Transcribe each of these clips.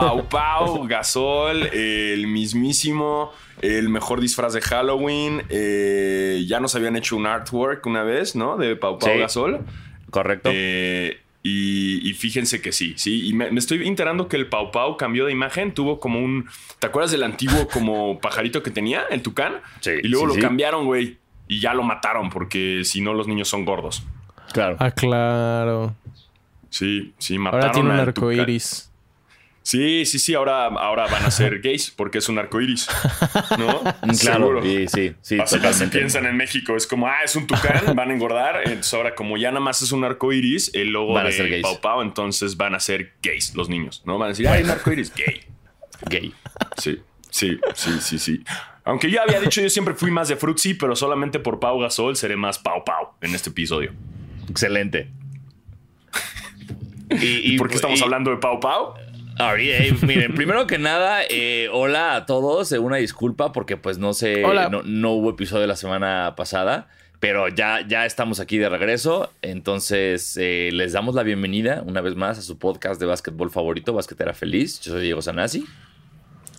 Pau Pau, Gasol, el mismísimo, el mejor disfraz de Halloween. eh, ya nos habían hecho un artwork una vez, ¿no? De Pau Pau Sí. Gasol. Correcto. Eh, y, y fíjense que sí, sí. Y me, me estoy enterando que el Pau Pau cambió de imagen. Tuvo como un. ¿Te acuerdas del antiguo como pajarito que tenía, el tucán? Sí, Y luego sí, lo sí. cambiaron, güey. Y ya lo mataron porque si no, los niños son gordos. claro. Ah, claro. Sí, sí, mataron Ahora tiene un arco iris. Sí, sí, sí. Ahora, ahora van a ser gays porque es un arco iris. ¿No? Claro. Seguro. Y sí, sí, Así, así piensan en México. Es como, ah, es un tucán, van a engordar. Entonces ahora, como ya nada más es un arco iris, el logo Van a de ser gays. Pau Pau, entonces van a ser gays los niños, ¿no? Van a decir, ah, un arco iris, gay. Gay. Sí, sí, sí, sí, sí. Aunque yo había dicho, yo siempre fui más de Fruitsy, pero solamente por Pau Gasol seré más Pau Pau en este episodio. Excelente. Y, ¿Y por qué estamos y- hablando de Pau Pau? Ahorita, miren, primero que nada, eh, hola a todos. eh, una disculpa porque pues no sé, no, no hubo episodio la semana pasada, pero ya, ya estamos aquí de regreso. Entonces eh, les damos la bienvenida una vez más a su podcast de básquetbol favorito, Basquetera Feliz. Yo soy Diego Sanasi.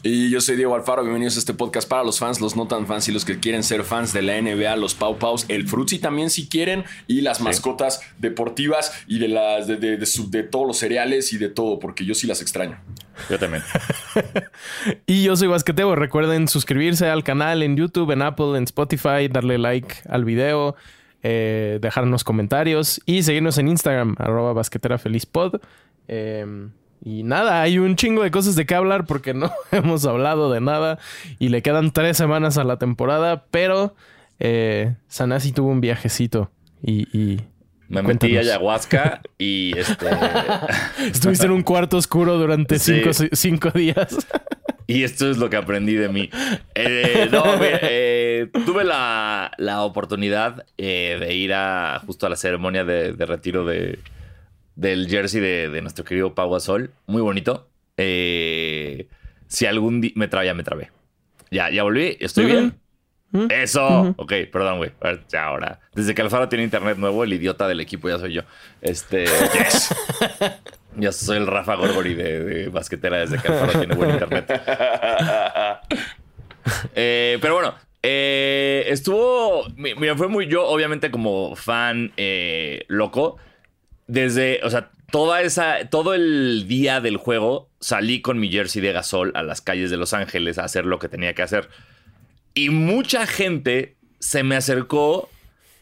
Y yo soy Diego Alfaro, bienvenidos a este podcast para los fans, los no tan fans y los que quieren ser fans de la NBA, los Pau Paus, el Fruitsy también si quieren, y las mascotas deportivas y de las de, de- de su- de todos los cereales y de todo, porque yo sí las extraño. Yo también. Y yo soy Basqueteo. Recuerden suscribirse al canal en YouTube, en Apple, en Spotify, darle like al video, eh, dejarnos comentarios y seguirnos en Instagram, arroba basqueterafelizpod. Eh, y nada, hay un chingo de cosas de qué hablar porque no hemos hablado de nada y le quedan tres semanas a la temporada, pero eh, Sanasi tuvo un viajecito y... y Me metí a cuéntanos. ayahuasca y este. Estuviste en un cuarto oscuro durante Sí. cinco, cinco días. Y esto es lo que aprendí de mí. Eh, no, mira, eh, tuve la, la oportunidad eh, de ir a justo a la ceremonia de, de retiro de, del jersey de, de nuestro querido Pau Gasol. Muy bonito. Eh, si algún día... Me trabé, ya me trabé. Ya, ya volví. ¿Estoy bien? Ujú. Eso. Ok, perdón, güey. A ver, Ya ahora. Desde que Alfaro tiene internet nuevo, el idiota del equipo ya soy yo. Este... Yes. Ya soy el Rafa Gorgori de, de basquetera desde que Alfaro tiene buen internet. Eh, pero bueno, eh, estuvo. mi- Mira, fue muy. Yo, obviamente, como fan eh, loco, desde. O sea, toda esa. Todo el día del juego salí con mi jersey de gasol a las calles de Los Ángeles a hacer lo que tenía que hacer. Y mucha gente se me acercó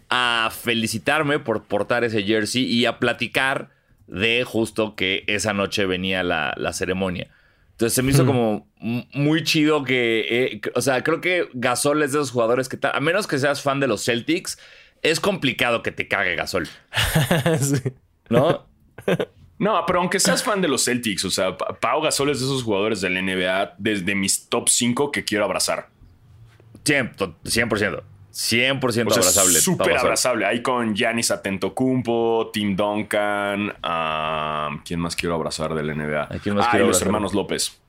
a felicitarme por portar ese jersey y a platicar de justo que esa noche venía la, la ceremonia. Entonces se me hizo como muy chido que, eh, o sea, creo que Gasol es de esos jugadores que, a menos que seas fan de los Celtics, es complicado que te cague Gasol, Sí. ¿No? No, pero aunque seas fan de los Celtics, o sea, Pa- Pau Gasol es de esos jugadores del NBA desde mis top 5 que quiero abrazar. 100%, 100%, 100% O sea, abrazable. Súper abrazable. Ahí con Giannis Atentocumpo, Tim Duncan. ¿Quién más quiero abrazar del NBA? ¿A quién más ah, quiero y los hermanos López.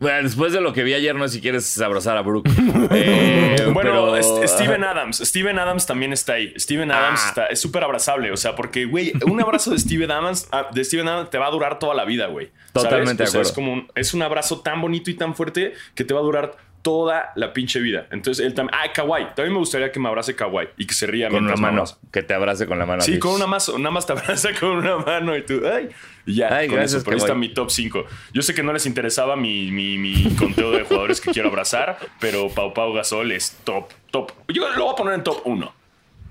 Bueno, después de lo que vi ayer, no sé si quieres abrazar a Brooke. Eh, Bueno, pero- Steven Adams. Steven Adams también está ahí. Steven Adams Ah. está, es súper abrazable. O sea, porque, güey, un abrazo de Steven Adams, ah, de Steven Adams te va a durar toda la vida, güey. Totalmente O de sea, acuerdo. Es como un, es un abrazo tan bonito y tan fuerte que te va a durar toda la pinche vida. Entonces, él también. Ah, Kawhi. También me gustaría que me abrace Kawhi y que se ría con una mano, que te abrace con la mano. Sí, con una más, nada más te abraza con una mano y tú, ay, y ya, Ay, con gracias, eso, pero ahí está mi top 5. Yo sé que no les interesaba mi, mi, mi conteo de jugadores que quiero abrazar, pero Pau Pau Gasol es top, top. Yo lo voy a poner en top 1.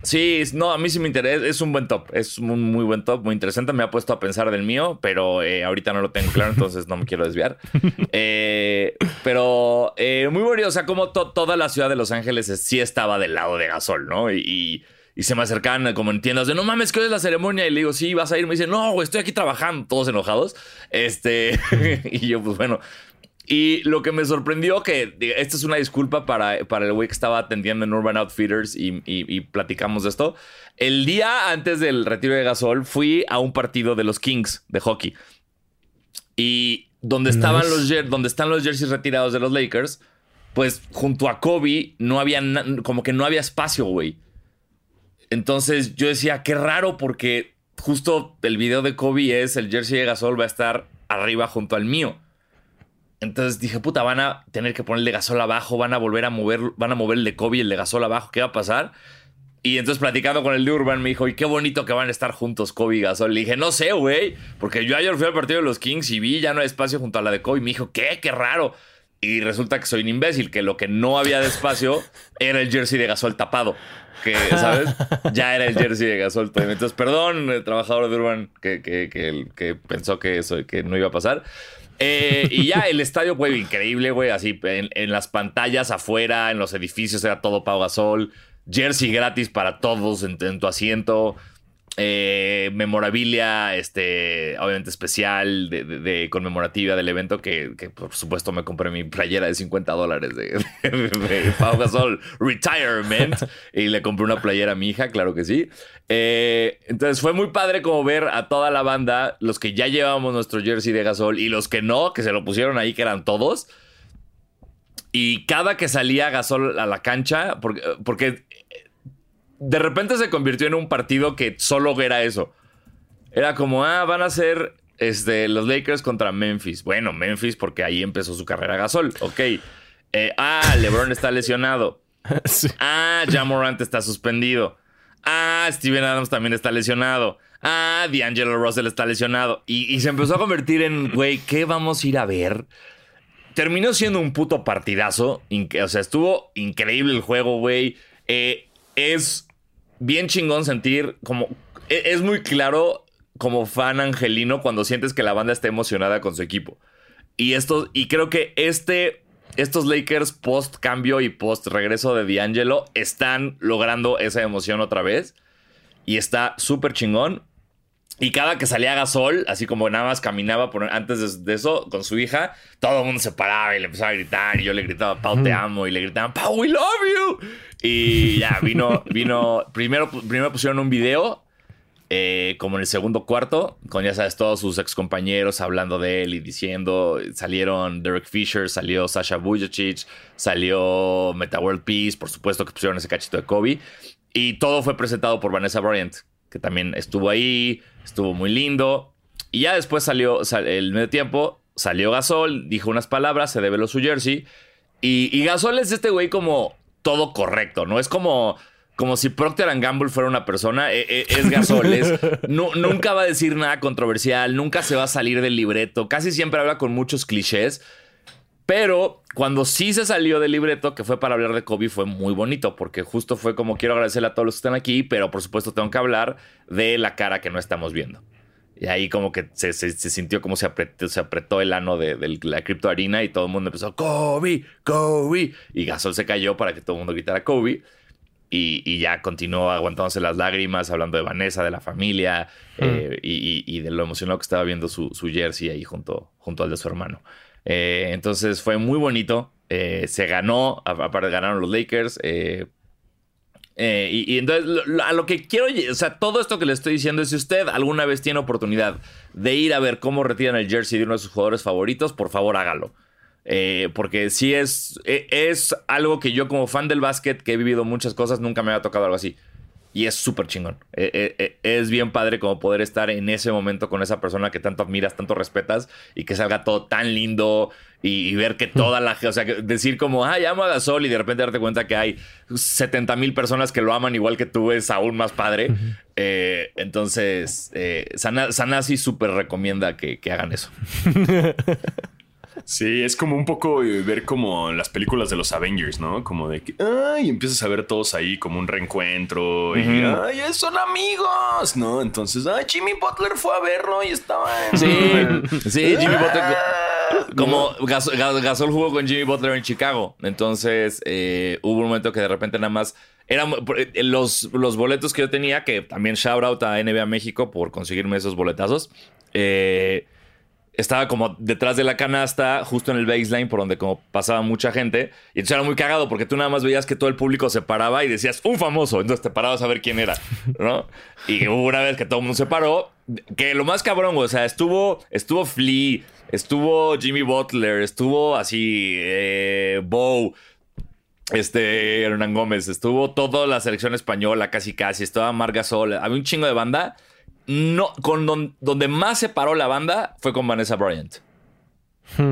Sí, no, a mí sí me interesa. Es un buen top. Es un muy buen top, muy interesante. Me ha puesto a pensar del mío, pero eh, ahorita no lo tengo claro, entonces no me quiero desviar. Eh, pero eh, muy bonito. O sea, como to- toda la ciudad de Los Ángeles es- sí estaba del lado de Gasol, ¿no? Y, y- y se me acercaban como en tiendas de no mames, que hoy es la ceremonia. Y le digo, sí, vas a ir. Me dicen, no, güey, estoy aquí trabajando, todos enojados. Este, y yo, pues bueno. Y lo que me sorprendió, que esta es una disculpa para, para el güey que estaba atendiendo en Urban Outfitters y, y- y platicamos de esto. El día antes del retiro de Gasol fui a un partido de los Kings de hockey. Y donde estaban Nice. los donde están los jerseys retirados de los Lakers, pues junto a Kobe no había como que no había espacio, güey. Entonces yo decía, qué raro porque justo el video de Kobe es el jersey de Gasol va a estar arriba junto al mío. Entonces dije, puta, van a tener que ponerle gasol abajo, van a volver a mover, van a mover el de Kobe y el de gasol abajo, ¿qué va a pasar? Y entonces platicando con el de Urban me dijo, y qué bonito que van a estar juntos Kobe y Gasol. Le dije, no sé, güey, porque yo ayer fui al partido de los Kings y vi ya no hay espacio junto a la de Kobe. Me dijo, ¿qué? Qué raro. Y resulta que soy un imbécil, que lo que no había de espacio era el jersey de Gasol tapado. Que, ¿sabes? Ya era el jersey de Gasol. Entonces, perdón, trabajador de Urban, que, que, que, pensó que eso que no iba a pasar. Eh, y ya el estadio, fue increíble, güey. Así en, las pantallas afuera, en los edificios, era todo Pau Gasol. Jersey gratis para todos en, tu asiento. Eh, memorabilia, este, obviamente especial, de, conmemorativa del evento, que, por supuesto me compré mi playera de 50 dólares de, Pau Gasol Retirement y le compré una playera a mi hija, claro que sí. Eh, entonces fue muy padre como ver a toda la banda, los que ya llevábamos nuestro jersey de Gasol y los que no, que se lo pusieron ahí, que eran todos. Y cada que salía Gasol a la cancha, porque de repente se convirtió en un partido que solo era eso. Era como, ah, van a ser este, los Lakers contra Memphis. Bueno, Memphis porque ahí empezó su carrera Gasol. Ok. Eh, ah, LeBron está lesionado. Ah, Jamorant está suspendido. Ah, Steven Adams también está lesionado. Ah, D'Angelo Russell está lesionado. Y, y se empezó a convertir en, güey, ¿qué vamos a ir a ver? Terminó siendo un puto partidazo. O sea, estuvo increíble el juego, güey. Eh, es bien chingón sentir como... E, es muy claro como fan angelino cuando sientes que la banda está emocionada con su equipo. Y, esto, y creo que este, estos Lakers post cambio y post regreso de D'Angelo están logrando esa emoción otra vez. Y está súper chingón. Y cada que salía Gasol, así como nada más caminaba por, antes de, eso con su hija, todo el mundo se paraba y le empezaba a gritar. Y yo le gritaba, Pau, te amo. Y le gritaban, Pau, we love you. Y ya vino, vino. Primero, primero pusieron un video, eh, como en el segundo cuarto, con ya sabes, todos sus ex compañeros hablando de él y diciendo. Salieron Derek Fisher, salió Sasha Vujicic, salió Meta World Peace, por supuesto que pusieron ese cachito de Kobe. Y todo fue presentado por Vanessa Bryant, que también estuvo ahí, estuvo muy lindo. Y ya después salió el medio tiempo, salió Gasol, dijo unas palabras, se develó su jersey. Y, y Gasol es este güey como todo correcto, ¿no? Es como, como si Procter Gamble fuera una persona, e, e, es, Gasol, nunca va a decir nada controversial, nunca se va a salir del libreto, casi siempre habla con muchos clichés, pero cuando sí se salió del libreto, que fue para hablar de Kobe, fue muy bonito, porque justo fue como quiero agradecerle a todos los que están aquí, pero por supuesto tengo que hablar de la cara que no estamos viendo. Y ahí como que se, sintió como se apretó, se apretó el ano de, la cripto harina y todo el mundo empezó, Kobe, Kobe. Y Gasol se cayó para que todo el mundo gritara Kobe. Y, ya continuó aguantándose las lágrimas, hablando de Vanessa, de la familia mm. eh, y, de lo emocionado que estaba viendo su, jersey ahí junto, junto al de su hermano. Eh, entonces fue muy bonito. Eh, se ganó, aparte ganaron los Lakers. Eh, y, entonces, a lo que quiero, o sea, todo esto que le estoy diciendo es si usted alguna vez tiene oportunidad de ir a ver cómo retiran el jersey de uno de sus jugadores favoritos, por favor hágalo. Eh, porque si es, e, es algo que yo como fan del básquet, que he vivido muchas cosas, nunca me había tocado algo así. Y es súper chingón. Eh, eh, eh, es bien padre como poder estar en ese momento con esa persona que tanto admiras, tanto respetas y que salga todo tan lindo y, ver que toda la gente, o sea, decir como, ay, amo a Gasol y de repente darte cuenta que hay 70 mil personas que lo aman igual que tú es aún más padre. entonces, Sanasi súper recomienda que, que hagan eso. Sí, es como un poco ver como las películas de los Avengers, ¿no? Como de que, ay, empiezas a ver todos ahí como un reencuentro y, ay, son amigos, ¿no? Entonces, ay, Jimmy Butler fue a verlo y estaba en... Sí, sí, Jimmy Butler... Ah, como Gasol, jugó con Jimmy Butler en Chicago. Entonces, eh, hubo un momento que de repente nada más... Eran eh, los, los boletos que yo tenía, que también shout out a NBA México por conseguirme esos boletazos. Eh estaba como detrás de la canasta, justo en el baseline, por donde como pasaba mucha gente. Y entonces era muy cagado porque tú nada más veías que todo el público se paraba y decías, un famoso. Entonces te parabas a ver quién era, ¿no? y hubo una vez que todo el mundo se paró, que lo más cabrón, o sea, estuvo, estuvo Flea, estuvo Jimmy Butler, estuvo así, eh, Bow, este, Hernán Gómez, estuvo toda la selección española casi casi, estaba Marga Sol, había un chingo de banda no, con don- donde más se paró la banda fue con Vanessa Bryant.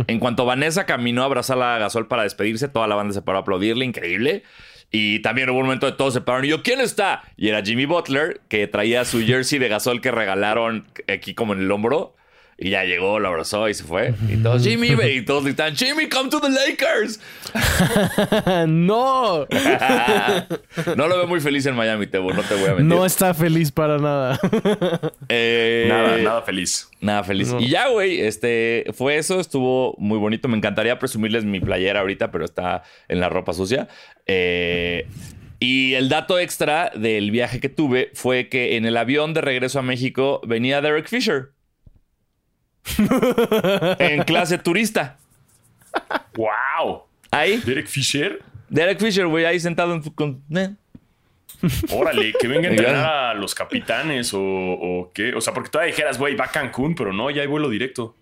En cuanto Vanessa caminó a abrazar a Gasol para despedirse, toda la banda se paró a aplaudirle, increíble. Y también hubo un momento de todos se pararon y yo, ¿quién está? Y era Jimmy Butler, que traía su jersey de Gasol que regalaron aquí como en el hombro. Y ya llegó, lo abrazó y se fue. Y todos, Jimmy, ve", y todos gritan, Jimmy, come to the Lakers. no, no lo veo muy feliz en Miami, Tebo, no te voy a mentir. no está feliz para nada. Eh, Nada, nada feliz. Nada feliz. Y ya, güey, este fue eso, estuvo muy bonito. Me encantaría presumirles mi playera ahorita, pero está en la ropa sucia. Eh, y el dato extra del viaje que tuve fue que en el avión de regreso a México venía Derek Fisher. en clase turista. ¡Wow! Ahí, Derek Fisher. Derek Fisher, güey, ahí sentado en con- eh. Órale, que venga a entrenar a los capitanes o, o qué. O sea, porque todavía dijeras, güey, va a Cancún, pero no, ya hay vuelo directo.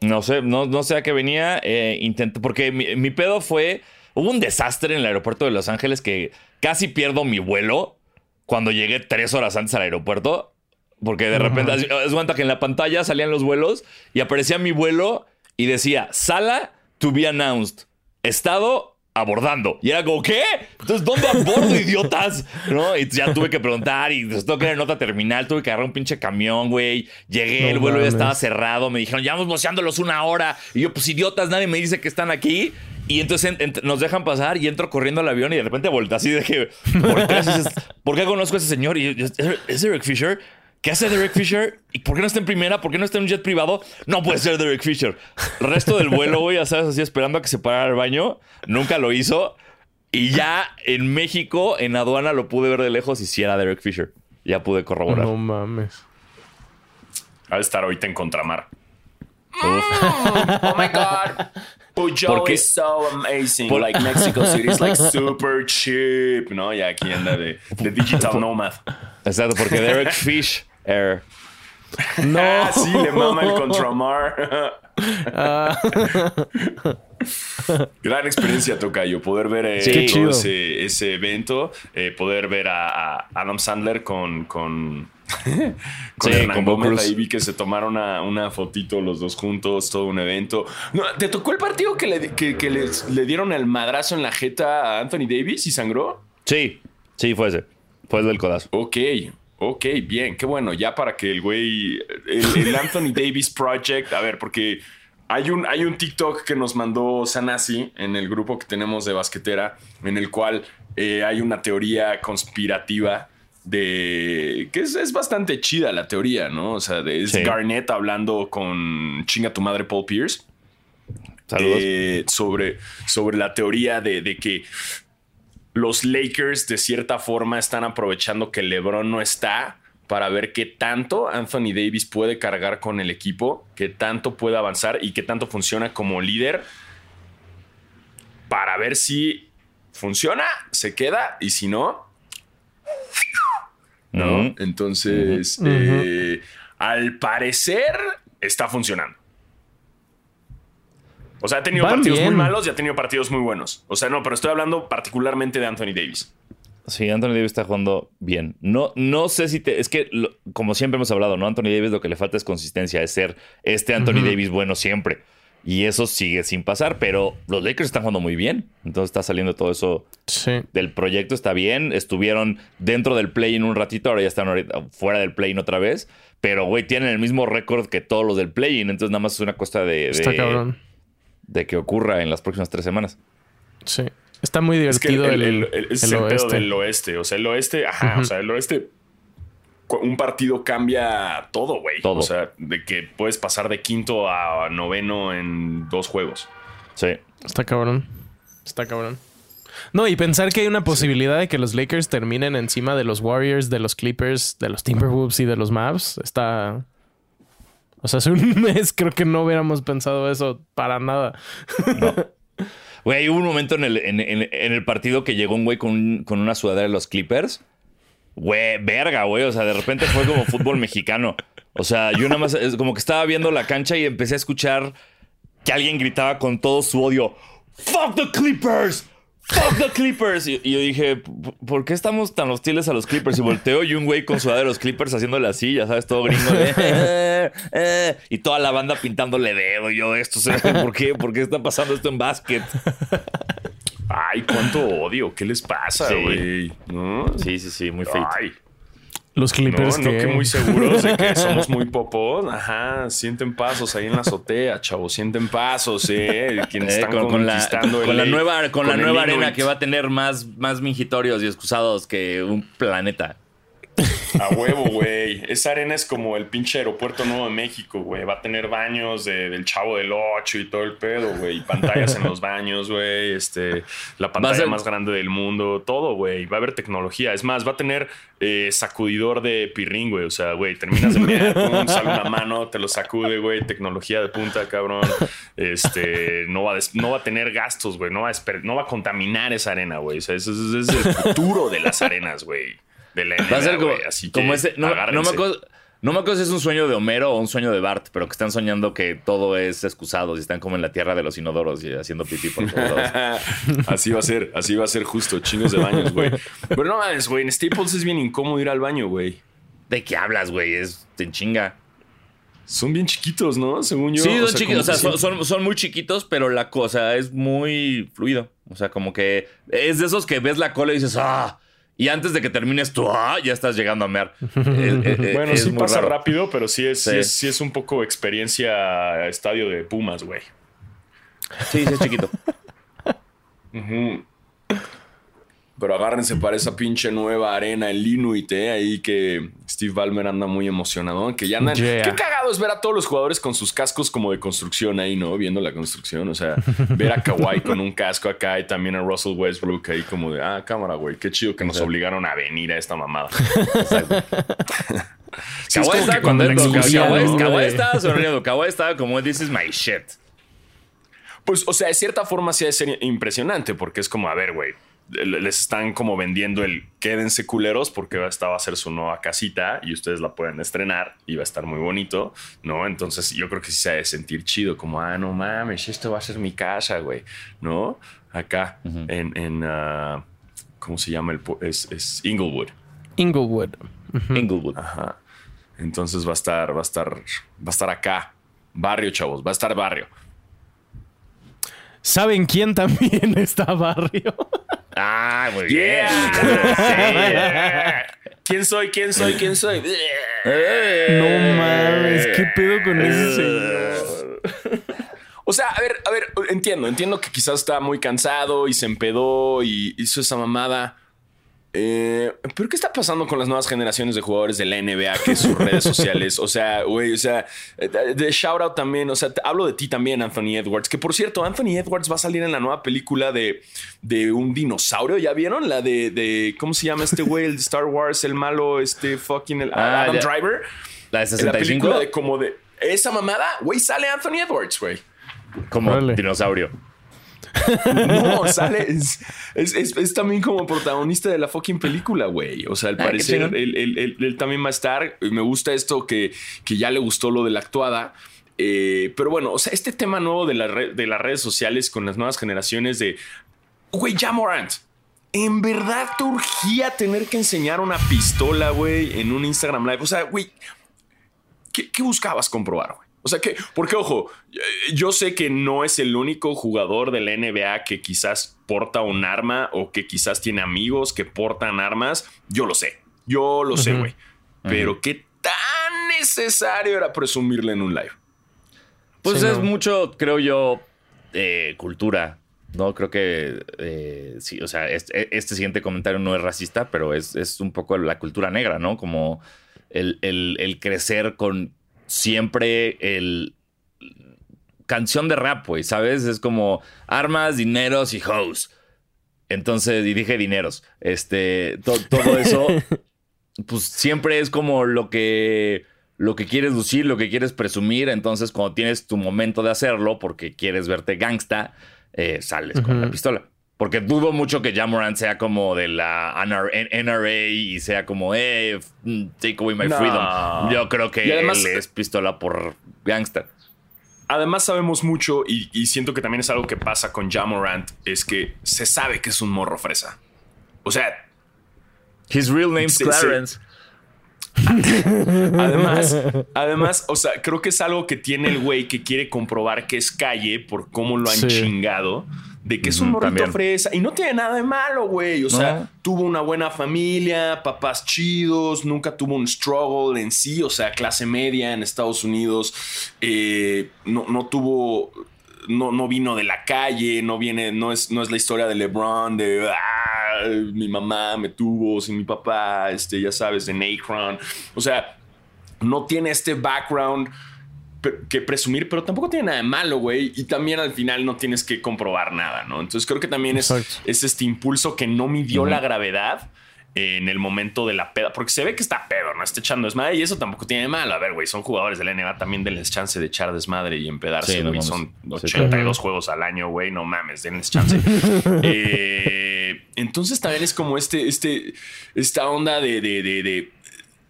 No sé, no, no sé a qué venía. Eh, intenté, porque mi, mi pedo fue. Hubo un desastre en el aeropuerto de Los Ángeles que casi pierdo mi vuelo cuando llegué tres horas antes al aeropuerto. Porque de repente, es cuenta que en la pantalla salían los vuelos y aparecía mi vuelo y decía sala to be announced, estado abordando. Y era como, ¿qué? Entonces, ¿dónde abordo, idiotas? ¿No? Y ya tuve que preguntar y pues, tengo que ir en otra terminal, tuve que agarrar un pinche camión, güey. Llegué, No el vuelo ya mames. estaba cerrado, me dijeron, llevamos boceándolos una hora. Y yo, pues idiotas, nadie me dice que están aquí. Y entonces en- en- nos dejan pasar y entro corriendo al avión y de repente volteé así de que y dices, ¿por qué conozco a ese señor? Y yo, ¿es Derek Fisher? ¿Qué hace Derek Fisher? ¿Y por qué no está en primera? ¿Por qué no está en un jet privado? No puede ser Derek Fisher. El resto del vuelo, güey, ya sabes, así esperando a que se parara el baño. Nunca lo hizo. Y ya en México, en aduana, lo pude ver de lejos y sí era Derek Fisher. Ya pude corroborar. no mames. Ha de estar ahorita en contramar. Uf. Oh my God. Puyo ¿Por qué? is so amazing. Por- Like Mexico City is like super cheap. ¿No? Y aquí anda de, de Digital Nomad. Exacto, porque Derek Fish Air. No. Ah, sí, le mama el contramar. Gran experiencia, Tocayo. Poder ver eh, Sí. Todo ese, ese evento. eh, poder ver a, a Adam Sandler con. con con Sí, con Gómez, Cruz. ahí vi que se tomaron una, una fotito los dos juntos, todo un evento. No, ¿Te tocó el partido que, le, que, que les- le dieron el madrazo en la jeta a Anthony Davis y sangró? Sí, sí, fue ese. Fue el del codazo. Ok, ok, bien, qué bueno. Ya para que el güey, el, el Anthony Davis Project, a ver, porque hay un, hay un TikTok que nos mandó Sanasi en el grupo que tenemos de basquetera, en el cual eh, hay una teoría conspirativa de que es, es bastante chida la teoría, ¿no? O sea, de, es Sí. Garnett hablando con chinga tu madre Paul Pierce Saludos. eh, sobre, sobre la teoría de, de que los Lakers de cierta forma están aprovechando que LeBron no está para ver qué tanto Anthony Davis puede cargar con el equipo, qué tanto puede avanzar y qué tanto funciona como líder para ver si funciona, se queda y si no, ¿no? Entonces, eh, al parecer está funcionando. O sea, ha tenido Van partidos bien. muy malos y ha tenido partidos muy buenos. O sea, no, pero estoy hablando particularmente de Anthony Davis. Sí, Anthony Davis está jugando bien. No, no sé si te. Es que, lo- como siempre hemos hablado, ¿no? Anthony Davis lo que le falta es consistencia, es ser este Anthony Davis bueno siempre. Y eso sigue sin pasar, pero los Lakers están jugando muy bien. Entonces está saliendo todo eso Sí. del proyecto, está bien. Estuvieron dentro del play-in un ratito, ahora ya están ahorita fuera del play-in otra vez. Pero, güey, tienen el mismo récord que todos los del play-in. Entonces nada más es una cuesta de, Está de, cabrón. De que ocurra en las próximas tres semanas. Sí. Está muy Es que el, divertido el- el, el- oeste. del oeste. O sea, el oeste, ajá, o sea, el oeste. Un partido cambia todo, güey. Todo. O sea, de que puedes pasar de quinto a noveno en dos juegos. Sí. Está cabrón. Está cabrón. No, y pensar que hay una posibilidad de que los Lakers terminen encima de los Warriors, de los Clippers, de los Timberwolves y de los Mavs, está... O sea, hace un mes creo que no hubiéramos pensado eso para nada. Güey, hubo un momento en el, en, en- en el partido que llegó un güey con, con una sudadera de los Clippers. Güey, verga, güey. O sea, de repente fue como fútbol mexicano. O sea, yo nada más, es como que estaba viendo la cancha y empecé a escuchar que alguien gritaba con todo su odio: ¡Fuck the Clippers! Fuck the Clippers. Y, y yo dije, "¿Por- ¿por qué estamos tan hostiles a los Clippers? Y volteo y un güey con sudadera de los Clippers haciéndole así, ya sabes, todo gringo. de, "Eh, eh", y toda la banda pintándole dedo. Y yo, esto, ¿por qué? ¿Por qué está pasando esto en básquet? Ay, cuánto odio. ¿Qué les pasa, Sí. güey? ¿No? Sí, sí, sí, muy feo. Ay, Los no, Clippers no que... que muy seguros de que somos muy popón. Ajá, sienten pasos ahí en la azotea, chavos. Sienten pasos, eh. Quienes Eh, están con, con la, conquistando con la LA, nueva, con la el nueva Inuit. arena que va a tener más, más mingitorios y excusados que un planeta. A huevo, güey. Esa arena es como el pinche aeropuerto nuevo de México, güey. Va a tener baños de- del Chavo del 8 y todo el pedo, güey. Pantallas en los baños, güey. Este, la pantalla ser- más grande del mundo. Todo, güey. Va a haber tecnología. Es más, va a tener eh, sacudidor de pirrín, güey. O sea, güey, terminas de mear, pum, sale una mano, te lo sacude, güey. Tecnología de punta, cabrón. Este, no va a, des- no va a tener gastos, güey. No va a, esper- no va a contaminar esa arena, güey. O sea, ese, ese es el futuro de las arenas, güey. De la Va a ser como, güey. Así como que ese. No, no me acuerdo. No me acuerdo si es un sueño de Homero o un sueño de Bart, pero que están soñando que todo es excusado y están como en la tierra de los inodoros y haciendo pipí por todos lados. así va a ser, así va a ser justo, chingos de baños, güey. Pero no mames, güey, en Staples es bien incómodo ir al baño, güey. ¿De qué hablas, güey? Es en chinga. Son bien chiquitos, ¿no? Según yo. sí, o son sea, chiquitos, o sea, son muy chiquitos, pero la cosa es muy fluido. O sea, como que es de esos que ves la cola y dices, ¡ah! Y antes de que termines tú, ¡ah! Ya estás llegando a mear. Bueno, es sí pasa raro. rápido, pero sí es, sí. Sí. es, sí es un poco experiencia estadio de Pumas, güey. Sí, sí, es chiquito. Pero agárrense para esa pinche nueva arena, el Inuit, ¿eh? Ahí que Steve Ballmer anda muy emocionado. Que ya andan. Yeah. Qué cagado es ver a todos los jugadores con sus cascos como de construcción ahí, ¿no? Viendo la construcción. O sea, ver a Kawhi con un casco acá y también a Russell Westbrook ahí como de, ah, cámara, güey. Qué chido que nos Exacto. obligaron a venir a esta mamada. Sí, es Kawhi estaba contento. Kawhi, estaba sonriendo. Kawhi estaba como, this is my shit. Pues, o sea, de cierta forma sí ser impresionante porque es como, a ver, güey, les están como vendiendo el quédense culeros porque esta va a ser su nueva casita y ustedes la pueden estrenar y va a estar muy bonito, ¿no? Entonces yo creo que sí se ha de sentir chido, como, ah, no mames, esto va a ser mi casa, güey, ¿no? Acá en, en ah, ¿cómo se llama? El, es, es Inglewood. Inglewood. Inglewood. Ajá. Entonces va a estar, va a estar, va a estar acá. Barrio, chavos, va a estar barrio. ¿Saben quién también está barrio? Ah, muy bien. Yeah. ¿Quién soy? ¿Quién soy? ¿Quién soy? No mames, ¿qué pedo con ese señor? O sea, a ver, a ver, entiendo, entiendo que quizás está muy cansado y se empedó y hizo esa mamada. Eh, pero ¿qué está pasando con las nuevas generaciones de jugadores de la NBA que sus redes sociales? O sea, güey, o sea, eh, de shout out también, o sea, te- hablo de ti también, Anthony Edwards, que por cierto, Anthony Edwards va a salir en la nueva película de, de un dinosaurio, ¿ya vieron? La de, de ¿cómo se llama este güey? El de Star Wars, el malo, este fucking, el, Ah, Adam ya. Driver. La de En la 65 película de como de esa mamada, güey, sale Anthony Edwards, güey. como dinosaurio. No, sale. Es, es- es- es también como protagonista de la fucking película, güey. O sea, al Ah, parecer él, él- él- él también va a estar. Me gusta esto que, que ya le gustó lo de la actuada. Eh, pero bueno, o sea, este tema nuevo de, la red- de las redes sociales con las nuevas generaciones de. Güey, ya Morant. ¿En verdad te urgía tener que enseñar una pistola, güey, en un Instagram Live? O sea, güey, ¿qué, qué buscabas comprobar, güey? O sea que, porque ojo, yo sé que no es el único jugador de la NBA que quizás porta un arma o que quizás tiene amigos que portan armas. Yo lo sé, yo lo sé, güey. Pero qué tan necesario era presumirle en un live. Pues Sí, es no. mucho, creo yo, eh, cultura. No creo que eh, sí, o sea, este, este siguiente comentario no es racista, pero es, es un poco la cultura negra, ¿no? Como el, el- el crecer con siempre el canción de rap, güey, ¿sabes? Es como armas, dineros y hoes. Entonces, y dije dineros. Este, to- todo eso, pues siempre es como lo que lo que quieres lucir, lo que quieres presumir. Entonces, cuando tienes tu momento de hacerlo porque quieres verte gangsta, eh, sales con la pistola. Porque dudo mucho que Jamorant sea como de la NR NRA y sea como, eh, mm, take away my No. freedom. Yo creo que además- él es pistola por gangsta. además sabemos mucho y, y siento que también es algo que pasa con Jamorant, es que se sabe que es un morro fresa. O sea, His real name's sí. Clarence. Además, además, o sea, creo que es algo que tiene el güey que quiere comprobar que es calle por cómo lo han Sí. chingado. De que es un morrito también. fresa. Y no tiene nada de malo, güey. O sea, No. tuvo una buena familia, papás chidos, nunca tuvo un struggle en sí. O sea, clase media en Estados Unidos. Eh, no, no tuvo. No, no vino de la calle, no viene, no es, no es la historia de LeBron, de "Ah, mi mamá me tuvo sin mi papá, este, ya sabes, de Nacron. O sea, no tiene este background que presumir, pero tampoco tiene nada de malo, güey. Y también al final no tienes que comprobar nada, ¿no? Entonces creo que también es, es este impulso que no midió la gravedad en el momento de la peda, porque se ve que está pedo, ¿no? Está echando desmadre y eso tampoco tiene de malo. A ver, güey, son jugadores de la NBA, también denles chance de echar desmadre y empedarse, Sí, no güey. son Sí, 82 juegos al año, güey, no mames, denles chance. Eh, entonces también es como este, este, esta onda de, de, de- de-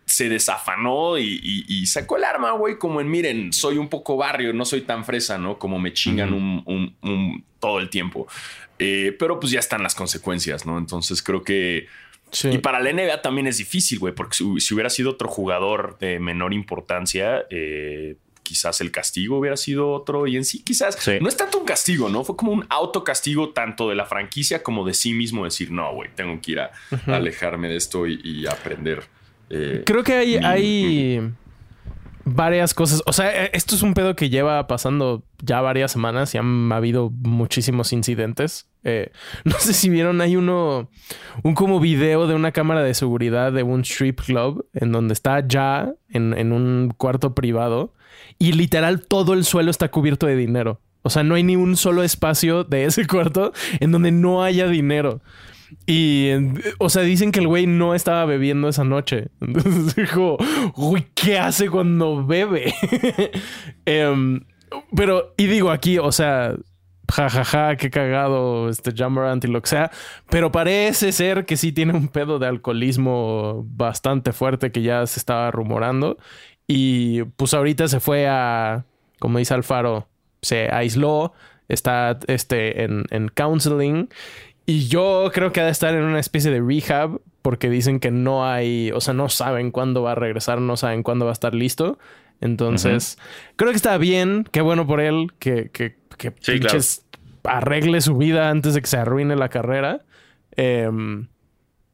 se desafanó y, y- y sacó el arma, güey, como en, miren, soy un poco barrio, no soy tan fresa, ¿no? Como me chingan un, un- un- todo el tiempo. Eh, pero pues ya están las consecuencias, ¿no? Entonces creo que... Sí. Y para la NBA también es difícil, güey, porque si, si hubiera sido otro jugador de menor importancia, eh, quizás el castigo hubiera sido otro. Y en sí, quizás Sí. no es tanto un castigo, ¿no? Fue como un autocastigo tanto de la franquicia como de sí mismo, decir, no, güey, tengo que ir a alejarme de esto y, y aprender. Eh, Creo que hay, hay varias cosas. O sea, eh, esto es un pedo que lleva pasando ya varias semanas y han habido muchísimos incidentes. Eh, no sé si vieron, hay uno, un como video de una cámara de seguridad de un strip club en donde está ya en, en un cuarto privado y literal todo el suelo está cubierto de dinero. O sea, no hay ni un solo espacio de ese cuarto en donde no haya dinero. Y, o sea, dicen que el güey no estaba bebiendo esa noche. Entonces dijo, uy, ¿qué hace cuando bebe? Em, pero, y digo aquí, o sea, jajaja, qué cagado este Jamorant y lo que sea. Pero parece ser que sí tiene un pedo de alcoholismo bastante fuerte que ya se estaba rumorando. Y pues ahorita se fue a, como dice Alfaro, se aisló, está este, en, en counseling. Y yo creo que ha de estar en una especie de rehab porque dicen que no hay, o sea, no saben cuándo va a regresar, no saben cuándo va a estar listo. Entonces, creo que está bien, qué bueno por él, que, que, que Sí, pinches arregle su vida antes de que se arruine la carrera. Em,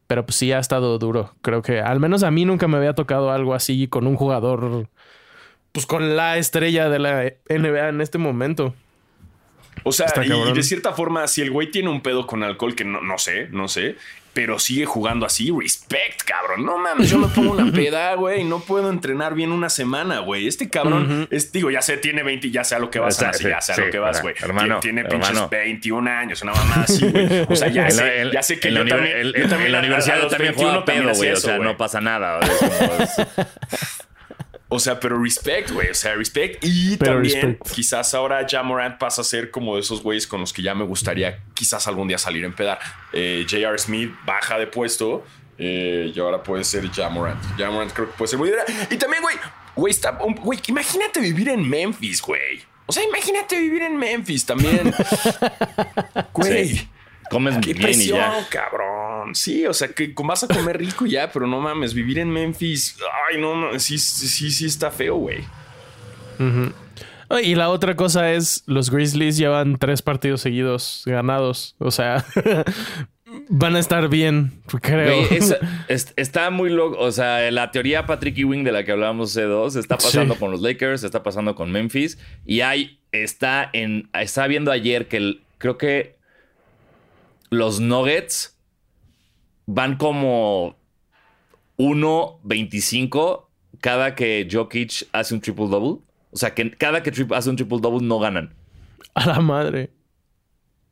pero pues sí ha estado duro. Creo que al menos a mí nunca me había tocado algo así con un jugador, pues con la estrella de la NBA en este momento. O sea, y, de cierta forma, si el güey tiene un pedo con alcohol, que no, no sé, no sé, pero sigue jugando así, respect, cabrón. No mames, yo me pongo una peda, güey, y no puedo entrenar bien una semana, güey. Este cabrón, es, digo, ya sé, tiene 20, ya sé a lo que vas, O sea, Ana, sí, ya sé a sí, lo que vas, güey. hermano, Tiene, tiene hermano. pinches 21 años, una mamá así, güey. O sea, ya sé, ya sé que en yo también, yo también en la universidad también 21 jugaba pedo, güey. O sea, no pasa nada. Es- O sea, pero respect, güey. O sea, respect. Y Pero también, respect. quizás ahora ya Morant pasa a ser como de esos güeyes con los que ya me gustaría quizás algún día salir en pedar. Eh, J.R. Smith baja de puesto eh, y ahora puede ser Ja Morant. Morant creo que puede ser muy dura. Y también, güey, güey, está, un- güey, imagínate vivir en Memphis, güey. O sea, imagínate vivir en Memphis también. Güey. Sí. Comes Qué bien y presión, ya. cabrón. Sí, o sea, que vas a comer rico ya, pero no mames, vivir en Memphis. Ay, no, no, sí, sí, sí, sí está feo, güey. Ah, Y la otra cosa es, los Grizzlies llevan tres partidos seguidos ganados. O sea, van a estar bien, creo. Es- es- está muy loco. O sea, la teoría Patrick Ewing de la que hablábamos hace dos está pasando Sí. con los Lakers, está pasando con Memphis. Y hay, está en, está viendo ayer que el- creo que los Nuggets van como 1.25 cada que Jokic hace un triple double. O sea, que cada que tri- hace un triple double no ganan. A la madre.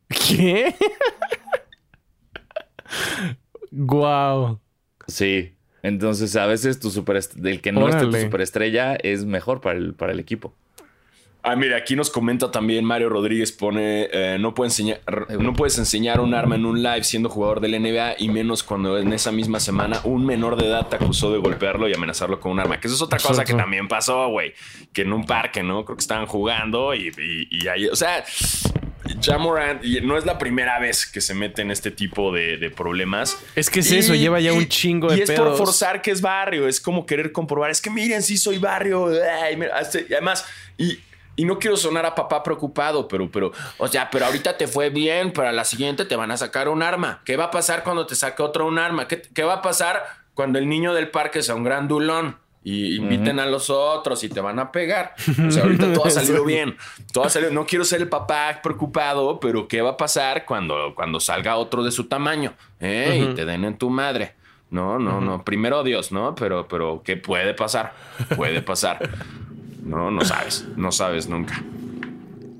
¿Qué? Guau. Sí. Entonces, a veces tu super el que no es tu Órale. superestrella es mejor para el, para el equipo. Ah, mira, aquí nos comenta también Mario Rodríguez, pone, eh, no, puede enseñar, no puedes enseñar un arma en un live siendo jugador del NBA y menos cuando en esa misma semana un menor de edad te acusó de golpearlo y amenazarlo con un arma. Que eso es otra cosa que también pasó, güey. Que en un parque, ¿no? Creo que estaban jugando y, y, ahí, o sea, Jamoran no es la primera vez que se mete en este tipo de, problemas. Es que es eso, lleva ya un chingo de Y es por forzar que es barrio, es como querer comprobar, es que miren, sí soy barrio. y además, y y no quiero sonar a papá preocupado, pero, pero, o sea, pero ahorita te fue bien, para la siguiente te van a sacar un arma. ¿Qué va a pasar cuando te saque otro un arma? ¿Qué, qué va a pasar cuando el niño del parque sea un gran dulón? Y inviten a los otros y te van a pegar. O sea, ahorita todo ha salido bien. Todo ha salido. No quiero ser el papá preocupado, pero ¿qué va a pasar cuando, cuando salga otro de su tamaño? ¿Eh? Y te den en tu madre. No, no, no. Primero Dios, ¿no? Pero, pero, ¿qué puede pasar? Puede pasar. No, no sabes, no sabes nunca.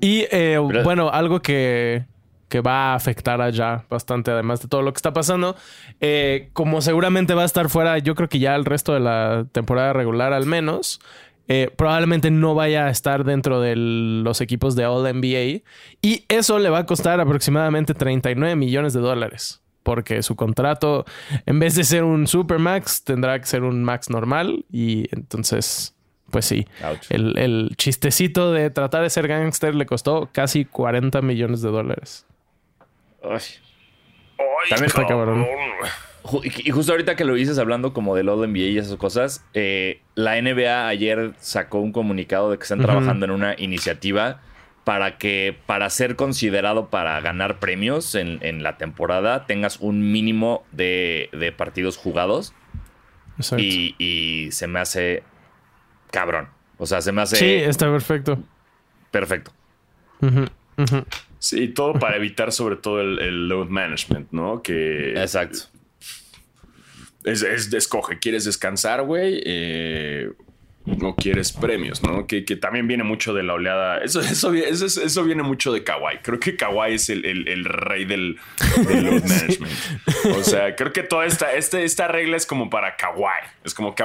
Y eh, bueno, algo que, que, va a afectar allá bastante, además de todo lo que está pasando, eh, como seguramente va a estar fuera, yo creo que ya el resto de la temporada regular al menos, eh, probablemente no vaya a estar dentro de los equipos de All NBA y eso le va a costar aproximadamente 39 millones de dólares. Porque su contrato, en vez de ser un super max, tendrá que ser un max normal. Y entonces pues sí, el, chistecito de tratar de ser gángster le costó casi 40 millones de dólares. También está cabrón. Y justo ahorita que lo dices hablando como del All NBA y esas cosas, eh, la NBA ayer sacó un comunicado de que están trabajando en una iniciativa para que para ser considerado para ganar premios en, la temporada tengas un mínimo de, partidos jugados. Y, y, se me hace cabrón. O sea, se me hace. Sí, está perfecto. Perfecto. Sí, todo para evitar sobre todo el, load management, ¿no? Que. Exacto. Es, escoge, ¿quieres descansar, güey? Eh, no quieres premios, ¿no? Que, también viene mucho de la oleada. Eso, eso, eso, viene mucho de Kawhi. Creo que Kawhi es el, rey del, load management. O sea, creo que toda esta, este, esta regla es como para Kawhi. Es como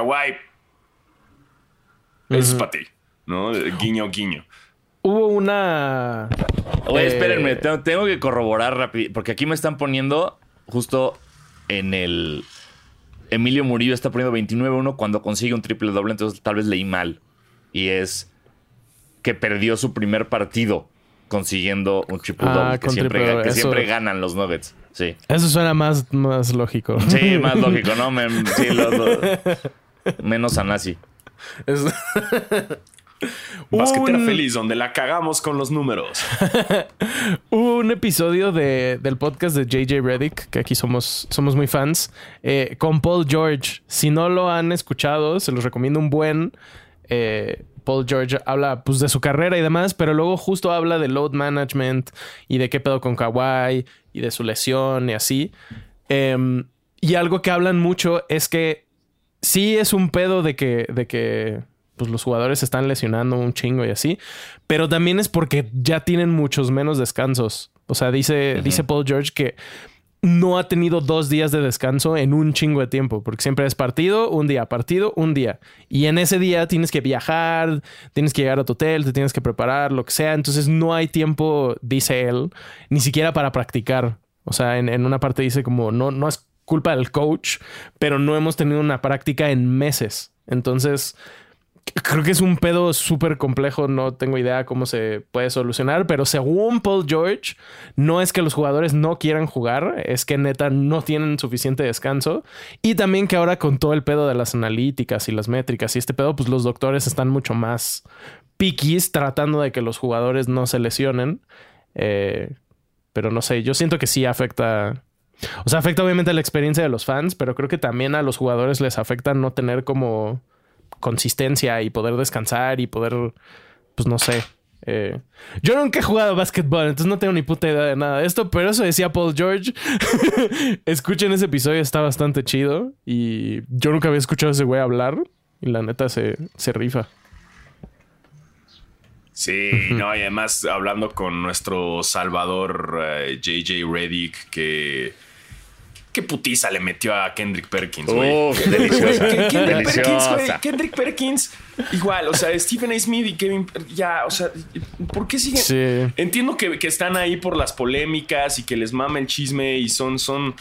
Es para ti, ¿no? Guiño, guiño. Hubo una. Oye, espérenme, tengo, que corroborar rápido, porque aquí me están poniendo justo en el. Emilio Murillo está poniendo 29-1 cuando consigue un triple doble, entonces tal vez leí mal. Y es que perdió su primer partido consiguiendo un triple ah, doble, que, siempre, ganan los Nuggets. Sí. Eso suena más, más lógico. Sí, más lógico, ¿no? sí, menos a Nazi. Es... Basquetera feliz, donde la cagamos con los números. Un episodio del podcast de JJ Reddick, que aquí somos, somos muy fans, eh, con Paul George. Si no lo han escuchado, se los recomiendo un buen. Eh, Paul George habla pues, de su carrera y demás, pero luego justo habla de load management y de qué pedo con Kawhi y de su lesión y así. Em, y algo que hablan mucho es que sí es un pedo de que, de que pues, los jugadores se están lesionando un chingo y así, pero también es porque ya tienen muchos menos descansos. O sea, dice, dice Paul George que no ha tenido dos días de descanso en un chingo de tiempo, porque siempre es partido, un día, partido, un día. Y en ese día tienes que viajar, tienes que llegar a tu hotel, te tienes que preparar, lo que sea. Entonces no hay tiempo, dice él, ni siquiera para practicar. O sea, en, en una parte dice como no, no es culpa del coach, pero no hemos tenido una práctica en meses. Entonces, creo que es un pedo súper complejo, no tengo idea cómo se puede solucionar, pero según Paul George, no es que los jugadores no quieran jugar, es que neta no tienen suficiente descanso y también que ahora con todo el pedo de las analíticas y las métricas y este pedo, pues los doctores están mucho más piquis tratando de que los jugadores no se lesionen. Eh, pero no sé, yo siento que sí afecta o sea, afecta obviamente la experiencia de los fans, pero creo que también a los jugadores les afecta no tener como consistencia y poder descansar y poder, pues no sé. Eh, yo nunca he jugado básquetbol, entonces no tengo ni puta idea de nada de esto, pero eso decía Paul George. Escuchen ese episodio, está bastante chido. Y yo nunca había escuchado a ese güey hablar. Y la neta se, se rifa. Sí, no, y además hablando con nuestro salvador JJ eh, Reddick, que qué putiza le metió a Kendrick Perkins, güey. Uh, deliciosa. Kendrick Perkins, deliciosa. güey. Kendrick Perkins, igual, o sea, Stephen A. Smith y Kevin, ya, o sea, ¿por qué siguen? Sí. Entiendo que, que están ahí por las polémicas y que les mama el chisme y son, son,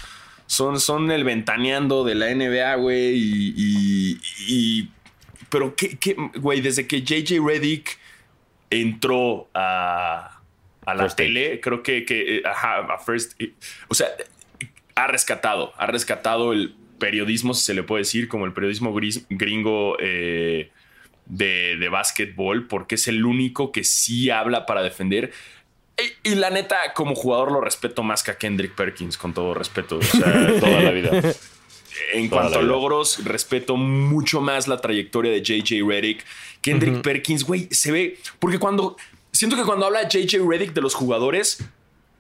son, son el ventaneando de la NBA, güey. Y, y- y- pero qué, qué, güey, desde que JJ Reddick entró a, a la First tele, creo que, que eh, ajá, a First, eh, o sea, ha rescatado, ha rescatado el periodismo, si se le puede decir, como el periodismo gris- gringo eh, de, de básquetbol, porque es el único que sí habla para defender. Y, y la neta, como jugador lo respeto más que a Kendrick Perkins, con todo respeto. O sea, Toda la vida. en Toda cuanto a logros, respeto mucho más la trayectoria de JJ Reddick. Kendrick Perkins, güey, se ve. Porque cuando. Siento que cuando habla JJ Reddick de los jugadores,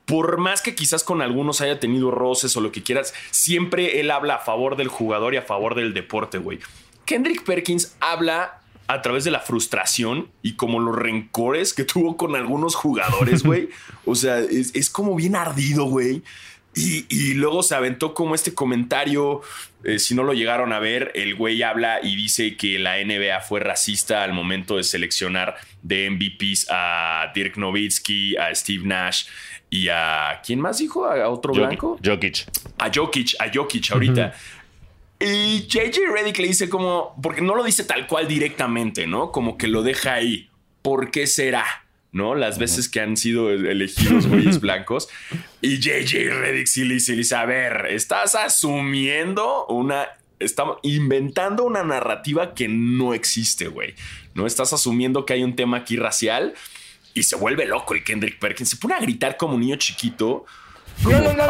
por más que quizás con algunos haya tenido roces o lo que quieras, siempre él habla a favor del jugador y a favor del deporte, güey. Kendrick Perkins habla a través de la frustración y como los rencores que tuvo con algunos jugadores, güey. O sea, es, como bien ardido, güey. Y, y luego se aventó como este comentario, eh, si no lo llegaron a ver, el güey habla y dice que la NBA fue racista al momento de seleccionar de MVPs a Dirk Nowitzki, a Steve Nash y a... ¿Quién más dijo? ¿A otro blanco? Jokic. a Jokic, a Jokic ahorita. Y JJ Reddick le dice como, porque no lo dice tal cual directamente, ¿no? Como que lo deja ahí. ¿Por qué será? ¿No? Las veces que han sido elegidos güeyes blancos. Y JJ Reddick sí le dice, a ver, estás asumiendo una... Estamos inventando una narrativa que no existe, güey. No estás asumiendo que hay un tema aquí racial y se vuelve loco el Kendrick Perkins. Se pone a gritar como un niño chiquito. No, no, no,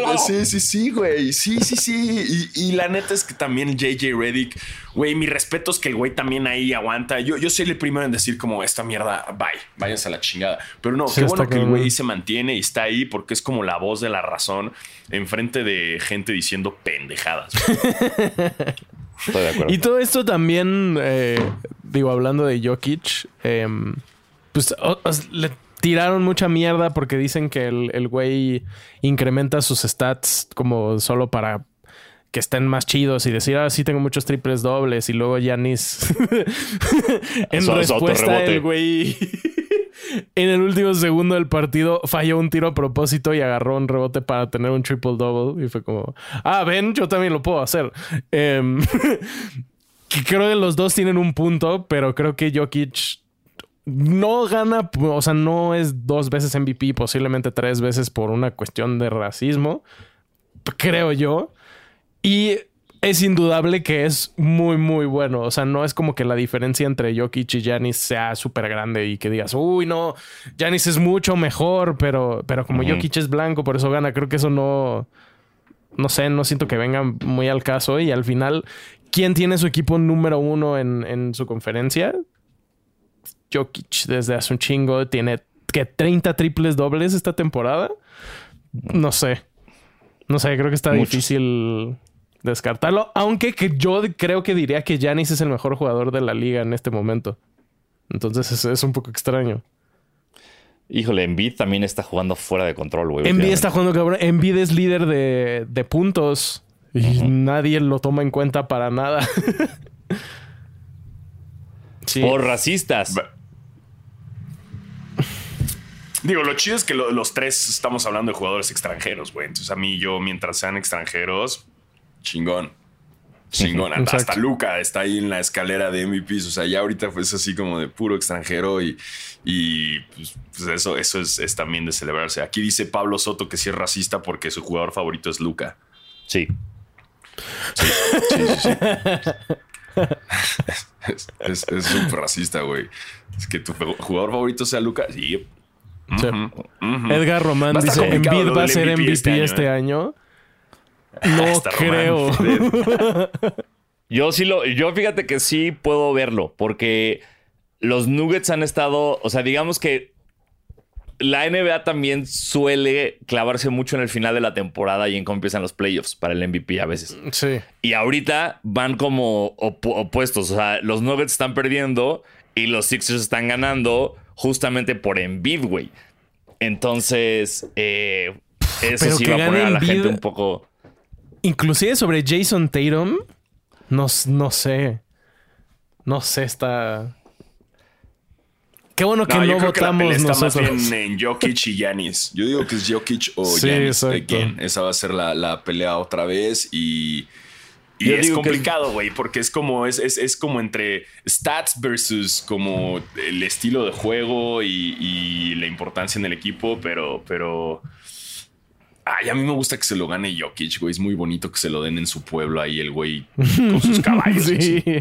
no. Sí, sí, sí, güey. Sí, sí, sí. Y, y la neta es que también JJ Reddick, güey, mi respeto es que el güey también ahí aguanta. Yo, yo soy el primero en decir como esta mierda, bye, váyanse a la chingada. Pero no, Sí, qué bueno que el güey se mantiene y está ahí porque es como la voz de la razón enfrente de gente diciendo pendejadas. Estoy de acuerdo. Y todo esto también, eh, digo, hablando de Jokic, em, pues o- le tiraron mucha mierda porque dicen que el el güey incrementa sus stats como solo para que estén más chidos y decir, ah, sí tengo muchos triples dobles y luego Yanis en su respuesta el güey en el último segundo del partido falló un tiro a propósito y agarró un rebote para tener un triple double y fue como, ah, ven, yo también lo puedo hacer. Em, creo que los dos tienen un punto, pero creo que Jokic no gana, o sea, no es dos veces MVP, posiblemente tres veces por una cuestión de racismo, creo yo. Y es indudable que es muy, muy bueno. O sea, no es como que la diferencia entre Jokic y Giannis sea súper grande y que digas, uy, no, Giannis es mucho mejor, pero, pero como. Jokic es blanco, por eso gana. Creo que eso no, no sé, no siento que venga muy al caso. Y al final, ¿quién tiene su equipo número uno en, en su conferencia? Jokic desde hace un chingo tiene que 30 triples dobles esta temporada. No sé. No sé, creo que está difícil descartarlo. Aunque que yo creo que diría que Giannis es el mejor jugador de la liga en este momento. Entonces es, es un poco extraño. Híjole, Embiid también está jugando fuera de control, güey. Embiid está jugando cabrón. Embiid es líder de, de puntos. Y nadie lo toma en cuenta para nada. sí. Por racistas. Digo, lo chido es que lo- los tres estamos hablando de jugadores extranjeros, güey. Entonces a mí y yo, mientras sean extranjeros, chingón. Chingón. Exacto. Hasta Luca está ahí en la escalera de MVPs. O sea, ya ahorita fue así como de puro extranjero y, y pues, pues eso, eso es, es también de celebrarse. Aquí dice Pablo Soto que sí es racista porque su jugador favorito es Luca. Sí. Sí, sí, sí. es súper racista, güey. Es que tu jugador favorito sea Luca. Sí. Edgar Román dice: Embiid va a ser MVP este este año. año, No Está creo. Yo sí lo, yo fíjate que sí puedo verlo, porque los Nuggets han estado, o sea, digamos que la NBA también suele clavarse mucho en el final de la temporada y en cómo empiezan los playoffs para el MVP a veces. Sí. Y ahorita van como opu- opuestos, o sea, los Nuggets están perdiendo y los Sixers están ganando justamente por Embiid, güey. Entonces, eh, Eso Pero sí que va a poner a la gente un poco. Inclusive sobre Jason Tatum, no, no sé. No sé, está... Qué bueno que no, yo creo que la pelea votamos está más bien en Jokic y Yanis. Yo digo que es Jokic o Sí, Giannis. Esa va a ser la, la pelea otra vez y... Y Yo es complicado, güey, porque es como, es, es, es como entre stats versus como el estilo de juego y, y la importancia en el equipo, pero, pero. Ay, a mí me gusta que se lo gane Jokic, güey. Es muy bonito que se lo den en su pueblo ahí el güey con sus caballos. sí.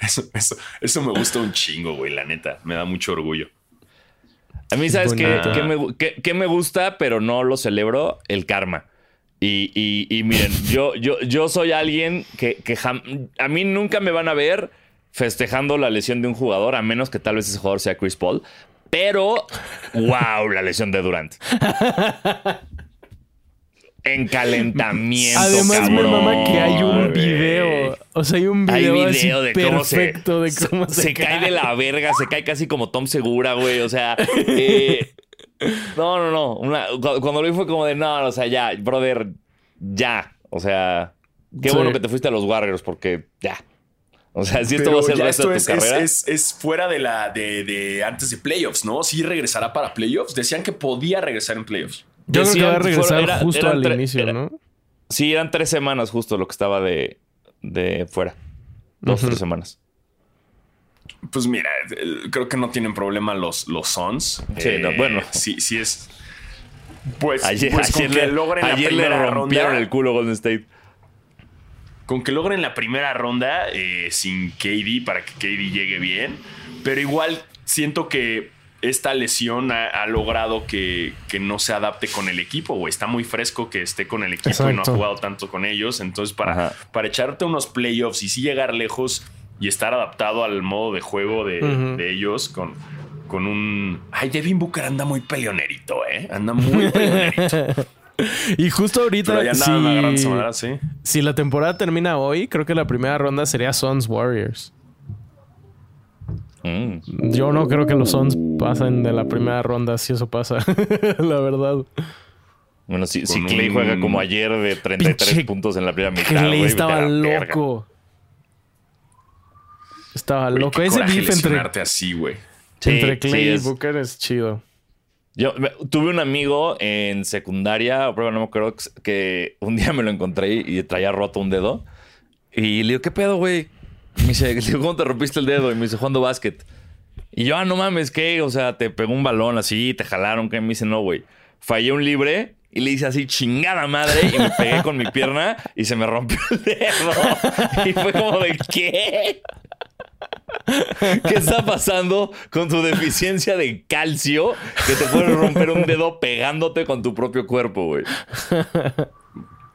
Eso, eso, eso me gusta un chingo, güey, la neta. Me da mucho orgullo. A mí, ¿sabes qué, qué me, qué- qué me gusta, pero no lo celebro? El karma. Y, y- y miren, yo, yo, yo soy alguien que, que jam- a mí nunca me van a ver festejando la lesión de un jugador, a menos que tal vez ese jugador sea Chris Paul. Pero, wow, la lesión de Durant. En calentamiento. Además me cabrón, mama que hay un video. O sea, hay un Hay video, video así de cómo se, perfecto de cómo se, se cae de la verga, se cae casi como Tom Segura, güey. O sea, eh, no, no, no. Una- cuando lo vi fue como de, no, o sea, ya, brother, ya. O sea, qué Sí. bueno que te fuiste a los Warriors porque ya. O sea, si esto Pero va a ser el resto esto de tu es, carrera. es- es fuera de la de, de antes de playoffs, ¿no? Sí regresará para playoffs. Decían que podía regresar en playoffs. Yo creo que va a regresar fuera- era- justo al inicio, era- ¿no? Sí, eran tres semanas justo lo que estaba de, de fuera. Dos, Ujú. tres semanas. Pues mira, eh, creo que no tienen problema los, los Suns. Sí, no, bueno. Sí, sí es. Pues, Ayer, pues con ayer que le, logren la ayer le rompieron ronda. el culo Golden State. Con que logren la primera ronda eh, sin KD para que KD llegue bien. Pero igual siento que esta lesión ha, ha logrado que, que no se adapte con el equipo, güey. Está muy fresco que esté con el equipo y no ha jugado tanto con ellos. Entonces, para, Ajá. para echarte unos playoffs y sí llegar lejos y estar adaptado al modo de juego de, de ellos con, con un... Ay, Devin Booker anda muy peleonerito, ¿eh? Anda muy peleonerito. Y justo ahorita, ya si, sí. si la temporada termina hoy, creo que la primera ronda sería Suns Warriors. Mm. Yo no creo que los Suns pasen de la primera ronda si eso pasa, la verdad. Bueno, si, si Clay un- juega como ayer de 33 Pinche puntos en la primera mitad, Clay estaba verga. loco. Estaba loco. Ese beef entre, así, güey. Sí, entre Clay sí, y Booker es chido. Yo tuve un amigo en secundaria, o prueba, no me acuerdo, que un día me lo encontré y traía roto un dedo. Y le digo, ¿qué pedo, güey? Me dice, ¿cómo te rompiste el dedo? Y me dice, jugando básquet. Y yo, ah, no mames, ¿qué? O sea, te pegó un balón así, te jalaron, ¿qué? Me dice, no, güey. Fallé un libre y le hice así, chingada madre, y me pegué con mi pierna y se me rompió el dedo. Y fue como de, ¿qué? ¿Qué está pasando con tu deficiencia de calcio que te puede romper un dedo pegándote con tu propio cuerpo, güey?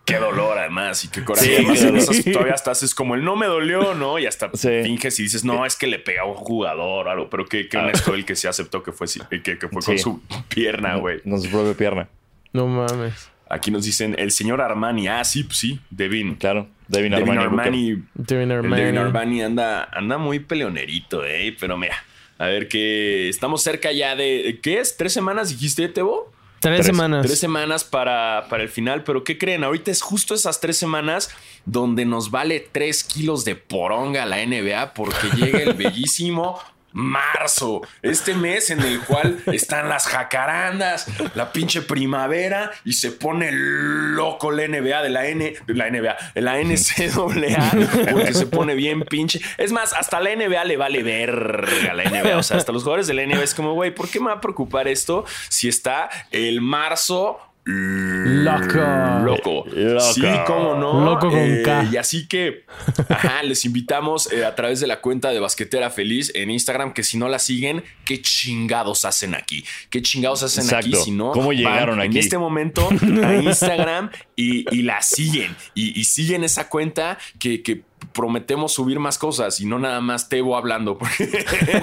Qué dolor, además, y qué coraje. Sí, además, todavía hasta haces como el no me dolió, ¿no? Y hasta Sí. finges y dices, no, es que le pega a un jugador o algo. Pero qué, qué honesto el que se aceptó que fue, que, que fue con su pierna, güey. Con su propia pierna. No mames. Aquí nos dicen el señor Armani. Ah, sí, pues sí, Devin. Claro. Devin Devin Armani. Armani. Devin Armani. Devin Armani anda, anda muy peleonerito, ¿eh? Pero mira, a ver que estamos cerca ya de. ¿Qué es? ¿Tres semanas dijiste, Tebo? Tres, Tres- semanas. Tres semanas para, para el final, pero ¿qué creen? Ahorita es justo esas tres semanas donde nos vale tres kilos de poronga la NBA porque llega el bellísimo marzo, este mes en el cual están las jacarandas, la pinche primavera y se pone loco la NBA de la N, de la NBA, de la NCAA, porque se pone bien pinche. Es más, hasta la NBA le vale verga la NBA, o sea, hasta los jugadores de la NBA es como, güey, ¿por qué me va a preocupar esto si está el marzo Loco. Loco. Loco. Sí, cómo no. Loco con Eh, K. Y así que, ajá, les invitamos eh, a través de la cuenta de Basquetera Feliz en Instagram, que si no la siguen, ¿qué chingados hacen aquí? ¿Qué chingados hacen aquí si no? ¿Cómo van llegaron En aquí? este momento a Instagram y, y la siguen. Y, y siguen esa cuenta que, que prometemos subir más cosas y no nada más Tebo hablando. porque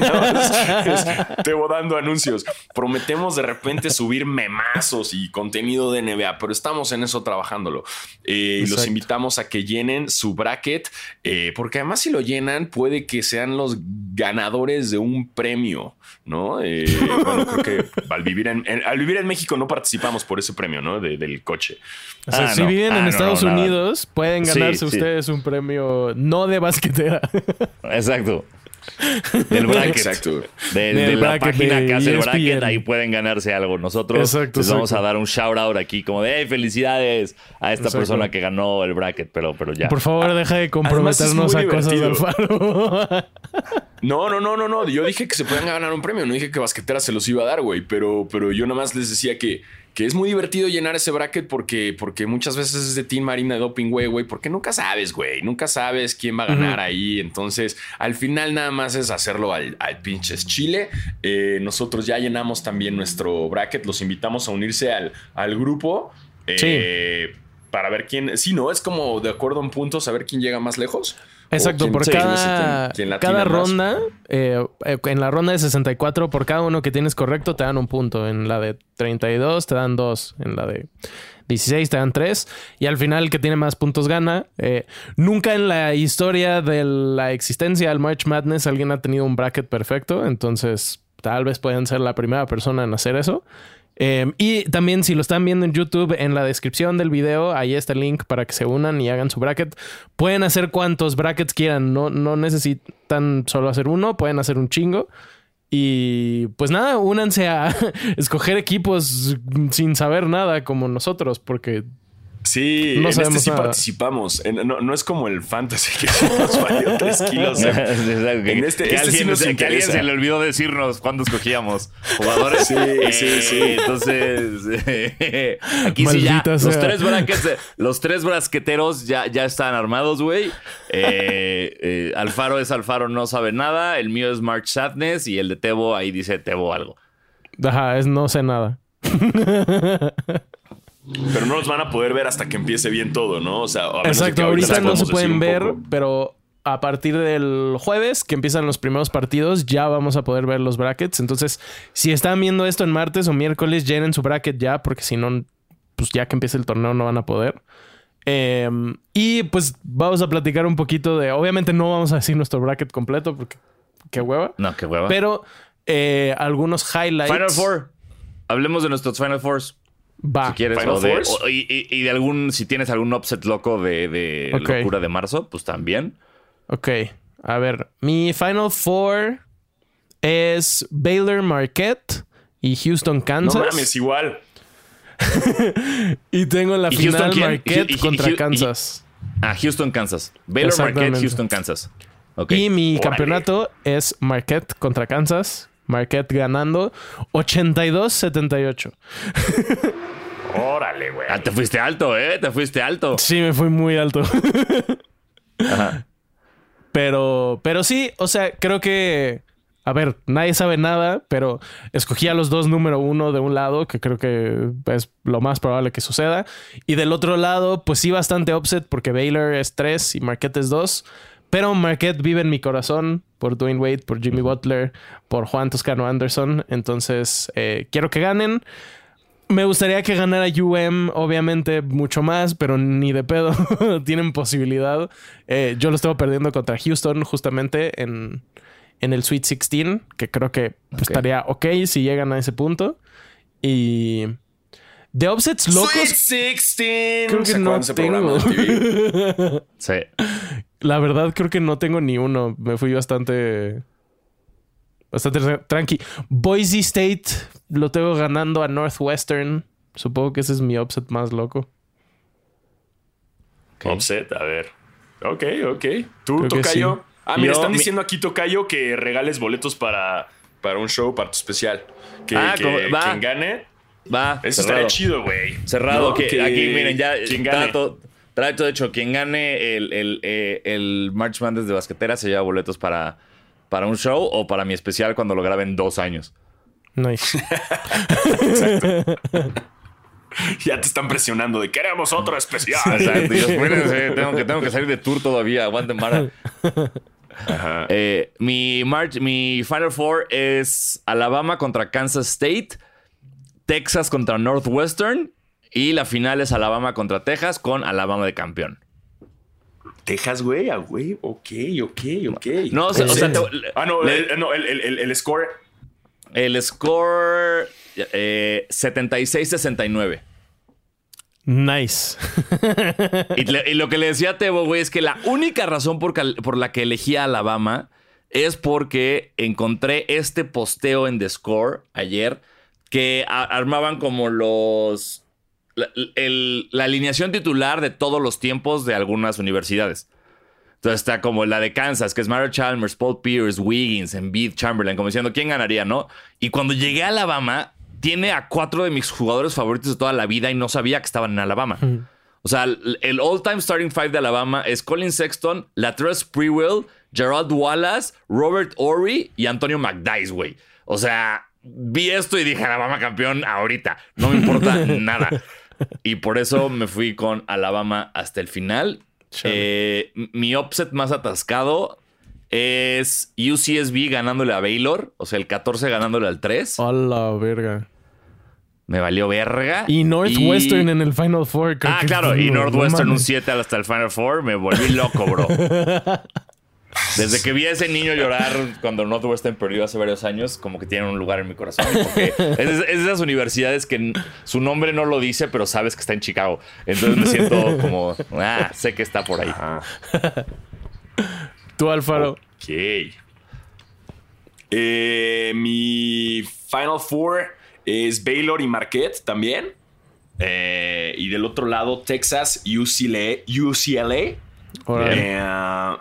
no, es- es Tebo dando anuncios. Prometemos de repente subir memazos y contenido de NBA, pero estamos en eso trabajándolo. Eh, y los invitamos a que llenen su bracket, eh, porque además si lo llenan puede que sean los ganadores de un premio, ¿no? Eh, bueno, creo que al vivir en, al vivir en México no participamos por ese premio, ¿no? del coche. O sea, ah, si viven en ah, Estados Unidos, pueden ganarse ustedes un premio no de basquetera. Exacto. Del bracket. Exacto. De, la página que hace el bracket, ahí pueden ganarse algo. Nosotros les vamos a dar un shout out aquí, como de hey, felicidades a esta persona que ganó el bracket, pero, pero ya. Por favor, deja de comprometernos a cosas del faro. No, no, no, no, no. Yo dije que se pueden ganar un premio. No dije que Basquetera se los iba a dar, güey. Pero, pero yo nomás les decía que que es muy divertido llenar ese bracket porque, porque muchas veces es de Team Marina de Doping, güey, güey, porque nunca sabes, güey, nunca sabes quién va a ganar ahí. Entonces, al final nada más es hacerlo al, al pinches Chile. Eh, nosotros ya llenamos también nuestro bracket, los invitamos a unirse al, al grupo. Eh, para ver quién, sí, no, es como de acuerdo en puntos, a ver quién llega más lejos. Exacto, por cada, cada ronda, eh, eh, en la ronda de 64, por cada uno que tienes correcto te dan un punto. En la de 32 te dan dos. En la de 16 te dan tres. Y al final el que tiene más puntos gana. Eh, nunca en la historia de la existencia del March Madness alguien ha tenido un bracket perfecto. Entonces tal vez puedan ser la primera persona en hacer eso. Em, y también si lo están viendo en YouTube, en la descripción del video, ahí está el link para que se unan y hagan su bracket. Pueden hacer cuantos brackets quieran, no, no necesitan solo hacer uno, pueden hacer un chingo. Y pues nada, únanse a escoger equipos sin saber nada como nosotros, porque Sí, en este sí participamos. no, es como el fantasy que nos valió 3 kilos. en este, que, este alguien, sí que alguien se le olvidó decirnos cuándo escogíamos jugadores. Sí, sí, sí. Entonces, aquí sí ya. Los tres, los tres brasqueteros ya, ya están armados, güey. Eh, eh, Alfaro es Alfaro, no sabe nada. El mío es March Sadness y el de Tebo ahí dice Tebo algo. Ajá, es no sé nada. Pero no los van a poder ver hasta que empiece bien todo, ¿no? O sea, Exacto, ahorita, no se pueden ver, pero a partir del jueves que empiezan los primeros partidos, ya vamos a poder ver los brackets. Entonces, si están viendo esto en martes o miércoles, llenen su bracket ya, porque si no, pues ya que empiece el torneo no van a poder. Em, y pues vamos a platicar un poquito de. Obviamente no vamos a decir nuestro bracket completo, porque qué hueva. No, qué hueva. Pero eh, algunos highlights. Final Four. Hablemos de nuestros Final Fours. Va. Si quieres. y, de algún, si tienes algún upset loco de, de locura de marzo, pues también. Ok. A ver, mi Final Four es Baylor Marquette y Houston, Kansas. No mames, igual. y tengo la final Marquette contra Kansas. ah, Houston, Kansas. Baylor Marquette, Houston, Kansas. Y mi campeonato es Marquette contra Kansas. Marquette ganando 82-78. Órale, güey. Ah, te fuiste alto, ¿eh? Te fuiste alto. Sí, me fui muy alto. Ajá. Pero, pero sí, o sea, creo que. A ver, nadie sabe nada, pero escogí a los dos número uno de un lado, que creo que es lo más probable que suceda. Y del otro lado, pues sí, bastante upset, porque Baylor es tres y Marquette es dos. Pero Marquette vive en mi corazón por Dwayne Wade, por Jimmy Butler, por Juan Toscano Anderson. Entonces, eh, quiero que ganen. Me gustaría que ganara UM, obviamente, mucho más, pero ni de pedo tienen posibilidad. Eh, yo lo estoy perdiendo contra Houston justamente en, en el Sweet 16, que creo que estaría ok si llegan a ese punto. Y de offsets locos. Sweet 16. Creo que no tengo. sí. La verdad, creo que no tengo ni uno. Me fui bastante. Bastante tranqui. Boise State lo tengo ganando a Northwestern. Supongo que ese es mi offset más loco. Offset, a ver. Ok, ok. ¿Tú, Tocayo? Ah, mira, están diciendo aquí, Tocayo, que regales boletos para, para un show, para tu especial. Que, ah, quien gane Va. Eso estaría chido, güey. Cerrado. que, aquí, miren, ya. Trato, trato, de hecho, quien gane el, el, eh, el March Madness de basquetera se lleva boletos para, para un show o para mi especial cuando lo graben dos años. Nice. ya te están presionando de queremos otro especial. Exacto. tengo, que, tengo que salir de tour todavía. Aguanten, Mara. Eh, mi, March, mi Final Four es Alabama contra Kansas State. Texas contra Northwestern y la final es Alabama contra Texas con Alabama de campeón. Texas, güey, ah, güey. Ok, ok, ok. No, o sea, o sea, te- Ah, no, le- el, no, el, el- el- el score. el score eh, 76-69. Nice. Y, le- y lo que le decía a Tebo, güey, es que la única razón por, cal- por la que elegí a Alabama es porque encontré este posteo en The Score ayer que armaban como los. La, el- la alineación titular de todos los tiempos de algunas universidades. Entonces está como la de Kansas, que es Mario Chalmers, Paul Pierce, Wiggins, Embiid, Chamberlain, como diciendo quién ganaría, ¿no? Y cuando llegué a Alabama, tiene a cuatro de mis jugadores favoritos de toda la vida y no sabía que estaban en Alabama. O sea, el el all-time starting five de Alabama es Colin Sexton, Latrell Sprewell, Gerald Wallace, Robert Ory y Antonio McDice, güey. O sea, vi esto y dije, Alabama campeón ahorita. No me importa nada. Y por eso me fui con Alabama hasta el final. Eh, mi upset más atascado es UCSB ganándole a Baylor. O sea, el 14 ganándole al 3. A la verga. Me valió verga. Y Northwestern Y- en el Final Four. Ah, claro, y no Northwestern un mames. 7 hasta el Final Four. Me volví loco, bro. Desde que vi a ese niño llorar cuando Northwestern perdió hace varios años, como que tiene un lugar en mi corazón. Porque es, es de esas universidades que su nombre no lo dice, pero sabes que está en Chicago. Entonces me siento como, ah, sé que está por ahí. Ajá. Tú, Alfaro. Ok. Eh, mi Final Four es Baylor y Marquette también. Eh, y del otro lado, Texas, UCLA. UCLA. Eh,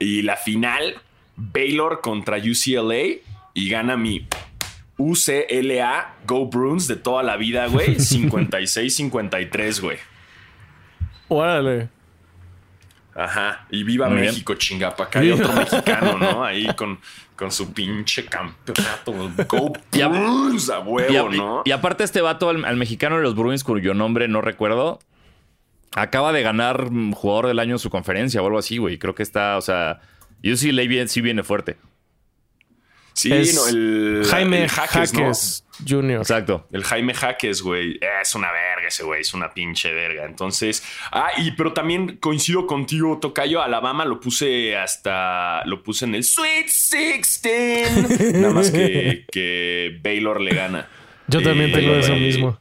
y la final, Baylor contra UCLA. Y gana mi UCLA Go Bruins de toda la vida, güey. 56-53, güey. Órale. Ajá. Y viva Muy bien. México, chingapa. Acá hay otro mexicano, ¿no? Ahí con, con su pinche campeonato. Go Y a- Bruins a huevo, Y, a- ¿no? y aparte este vato, al, al mexicano de los Bruins, cuyo nombre no recuerdo, acaba de ganar mm, jugador del año en su conferencia o algo así, güey. Creo que está, o sea, UCLA bien, sí viene fuerte. sí, Es no, el Jaime el Jaques, ¿no? Jaques Jr. Exacto. El Jaime Jaques, güey. Es una verga ese güey, es una pinche verga. Entonces, ah, y pero también coincido contigo, Tocayo. Alabama lo puse hasta. Lo puse en el Sweet 16. Nada más que, que Baylor le gana. Yo también Eh, tengo eso güey. mismo.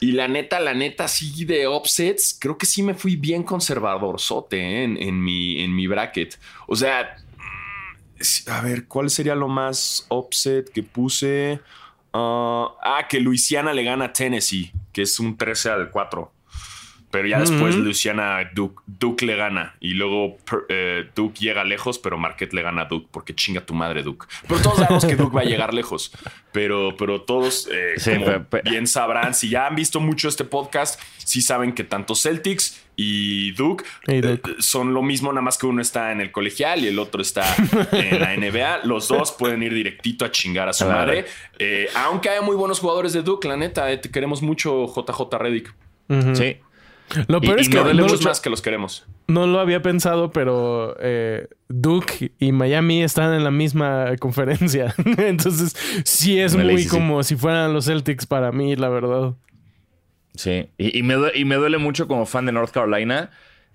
Y la neta, la neta, sí de offsets, creo que sí me fui bien conservadorzote ¿eh? en, mi, en mi bracket. O sea, mm, a ver, ¿cuál sería lo más offset que puse? Ah, ah, que Luisiana le gana a Tennessee, que es un 13 al 4. Pero ya después Ujú. Luisiana, Duke, Duke le gana. Y luego per- eh, Duke llega lejos, pero Marquette le gana a Duke, porque chinga tu madre, Duke. Pero todos sabemos que Duke va a llegar lejos. Pero, pero todos, eh, Sí, como bien sabrán, si ya han visto mucho este podcast, sí saben que tanto Celtics y Duke, eh, son lo mismo, nada más que uno está en el colegial y el otro está en la NBA. Los dos pueden ir directito a chingar a su Claro. madre. Eh, aunque hay muy buenos jugadores de Duke, la neta, eh, te queremos mucho, JJ Reddick. Ujú. Sí. Lo peor Y- es y que no, duele Muchos mucho- más que los queremos. no lo había pensado, pero eh, Duke y Miami están en la misma conferencia. Entonces, sí es muy como si fueran los Celtics para mí, la verdad. Sí. Y, y me duele, y me duele mucho como fan de North Carolina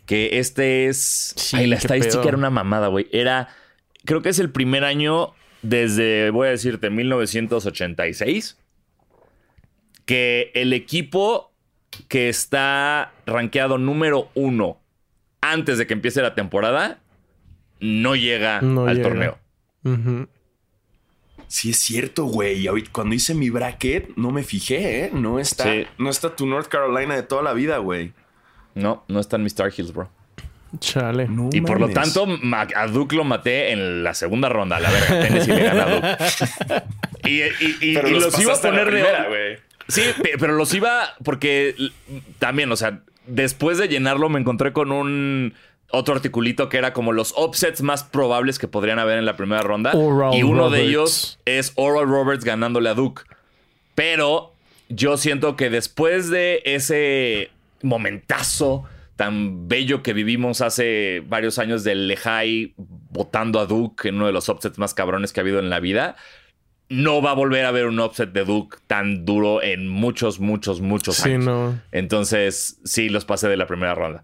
que este es. Sí, Ay, la estadística pedo. era una mamada, güey. Era. Creo que es el primer año desde, voy a decirte, 1986, que el equipo que está rankeado número uno antes de que empiece la temporada no llega No al llega. torneo. Sí, es cierto, güey. Y ahorita, Cuando hice mi bracket, no me fijé, ¿eh? No está, Sí. no está tu North Carolina de toda la vida, güey. No, no están mis Star Heels, bro. Chale. No Y por lo tanto, a Duke lo maté en la segunda ronda. La verga, Tennessee le gana a Duke. Y, y- y- Pero y los los iba a poner de. Sí, pe- pero los iba porque también, o sea, después de llenarlo me encontré con un otro articulito que era como los offsets más probables que podrían haber en la primera ronda. Oral y uno de ellos es Oral Roberts ganándole a Duke. Pero yo siento que después de ese momentazo tan bello que vivimos hace varios años del Lehigh votando a Duke en uno de los offsets más cabrones que ha habido en la vida, no va a volver a haber un offset de Duke tan duro en muchos, muchos, muchos Sí, años. no. Entonces, sí, los pasé de la primera ronda.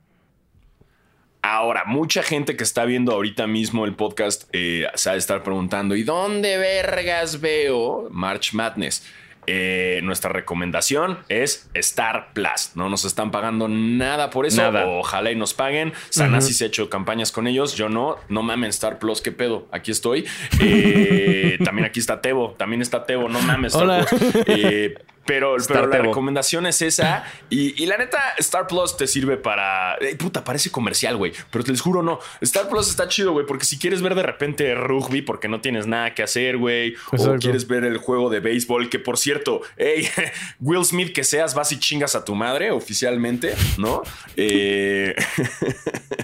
Ahora, mucha gente que está viendo ahorita mismo el podcast eh, se ha de estar preguntando, ¿y dónde vergas veo March Madness? Eh, nuestra recomendación es Star Plus. No nos están pagando nada por eso. Nada. Ojalá y nos paguen. Sanasi se ha hecho campañas con ellos. Yo no. No mamen Star Plus. ¿Qué pedo? Aquí estoy. Eh, también aquí está Tebo. También está Tebo. No mames Star Hola. Plus. Eh, pero, la recomendación es esa. Y, y la neta, Star Plus te sirve para. Eh, puta, parece comercial, güey. Pero te les juro, no. Star Plus está chido, güey. Porque si quieres ver de repente rugby porque no tienes nada que hacer, güey. O quieres ver el juego de béisbol, que por cierto, hey, Will Smith, que seas, vas y chingas a tu madre oficialmente, ¿no? Eh,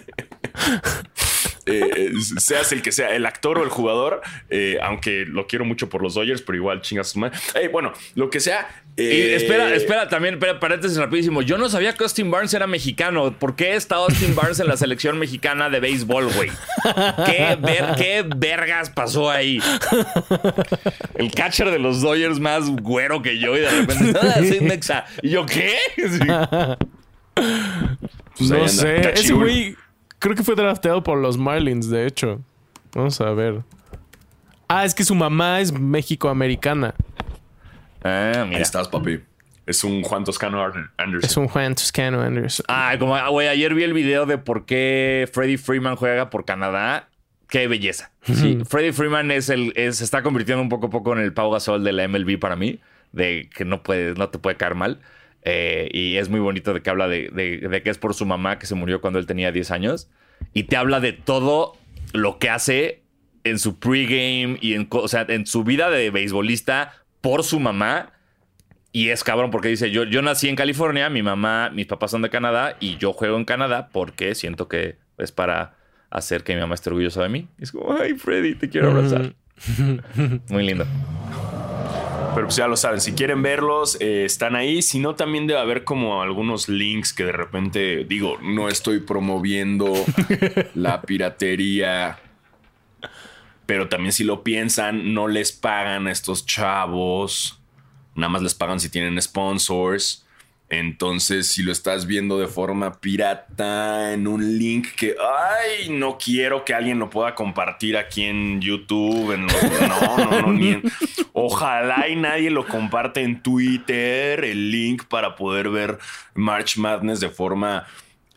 eh, seas el que sea, el actor o el jugador, eh, aunque lo quiero mucho por los Dodgers, pero igual chingas a tu madre. Hey, bueno, lo que sea. Y eh, espera, espera, también, espera, paréntesis rapidísimo. Yo no sabía que Austin Barnes era mexicano. ¿Por qué está Austin Barnes en la selección mexicana de béisbol, güey? ¿Qué, ver- ¿Qué vergas pasó ahí? El catcher de los Dodgers más güero que yo y de repente, ah, soy. ¿Y yo qué? Sí. Pues no sé. Ese güey creo que fue drafteado por los Marlins, de hecho. Vamos a ver. Ah, es que su mamá es México-americana. Ah, Ahí mira. estás, papi. Es un Juan Toscano Anderson. Es un Juan Toscano Anderson. Ah, como, ah, güey, ayer vi el video de por qué Freddie Freeman juega por Canadá. Qué belleza. Sí, Freddie Freeman es el, es- se está convirtiendo un poco a poco en el Pau Gasol de la MLB para mí, de que no, puede, no te puede caer mal. Eh, y es muy bonito de que habla de, de- de que es por su mamá que se murió cuando él tenía 10 años. Y te habla de todo lo que hace en su pregame y en, o sea, en su vida de beisbolista por su mamá. Y es cabrón porque dice, yo, yo nací en California, mi mamá, mis papás son de Canadá y yo juego en Canadá porque siento que es para hacer que mi mamá esté orgullosa de mí. Y es como, ay, Freddy, te quiero abrazar. Muy lindo. Pero pues ya lo saben, si quieren verlos, eh, están ahí. Si no, también debe haber como algunos links que de repente, digo, no estoy promoviendo la piratería. Pero también si lo piensan, no les pagan a estos chavos. Nada más les pagan si tienen sponsors. Entonces, si lo estás viendo de forma pirata en un link que, ay, no quiero que alguien lo pueda compartir aquí en YouTube, en los- no, no, no, ni en- ojalá y nadie lo comparte en Twitter, el link para poder ver March Madness de forma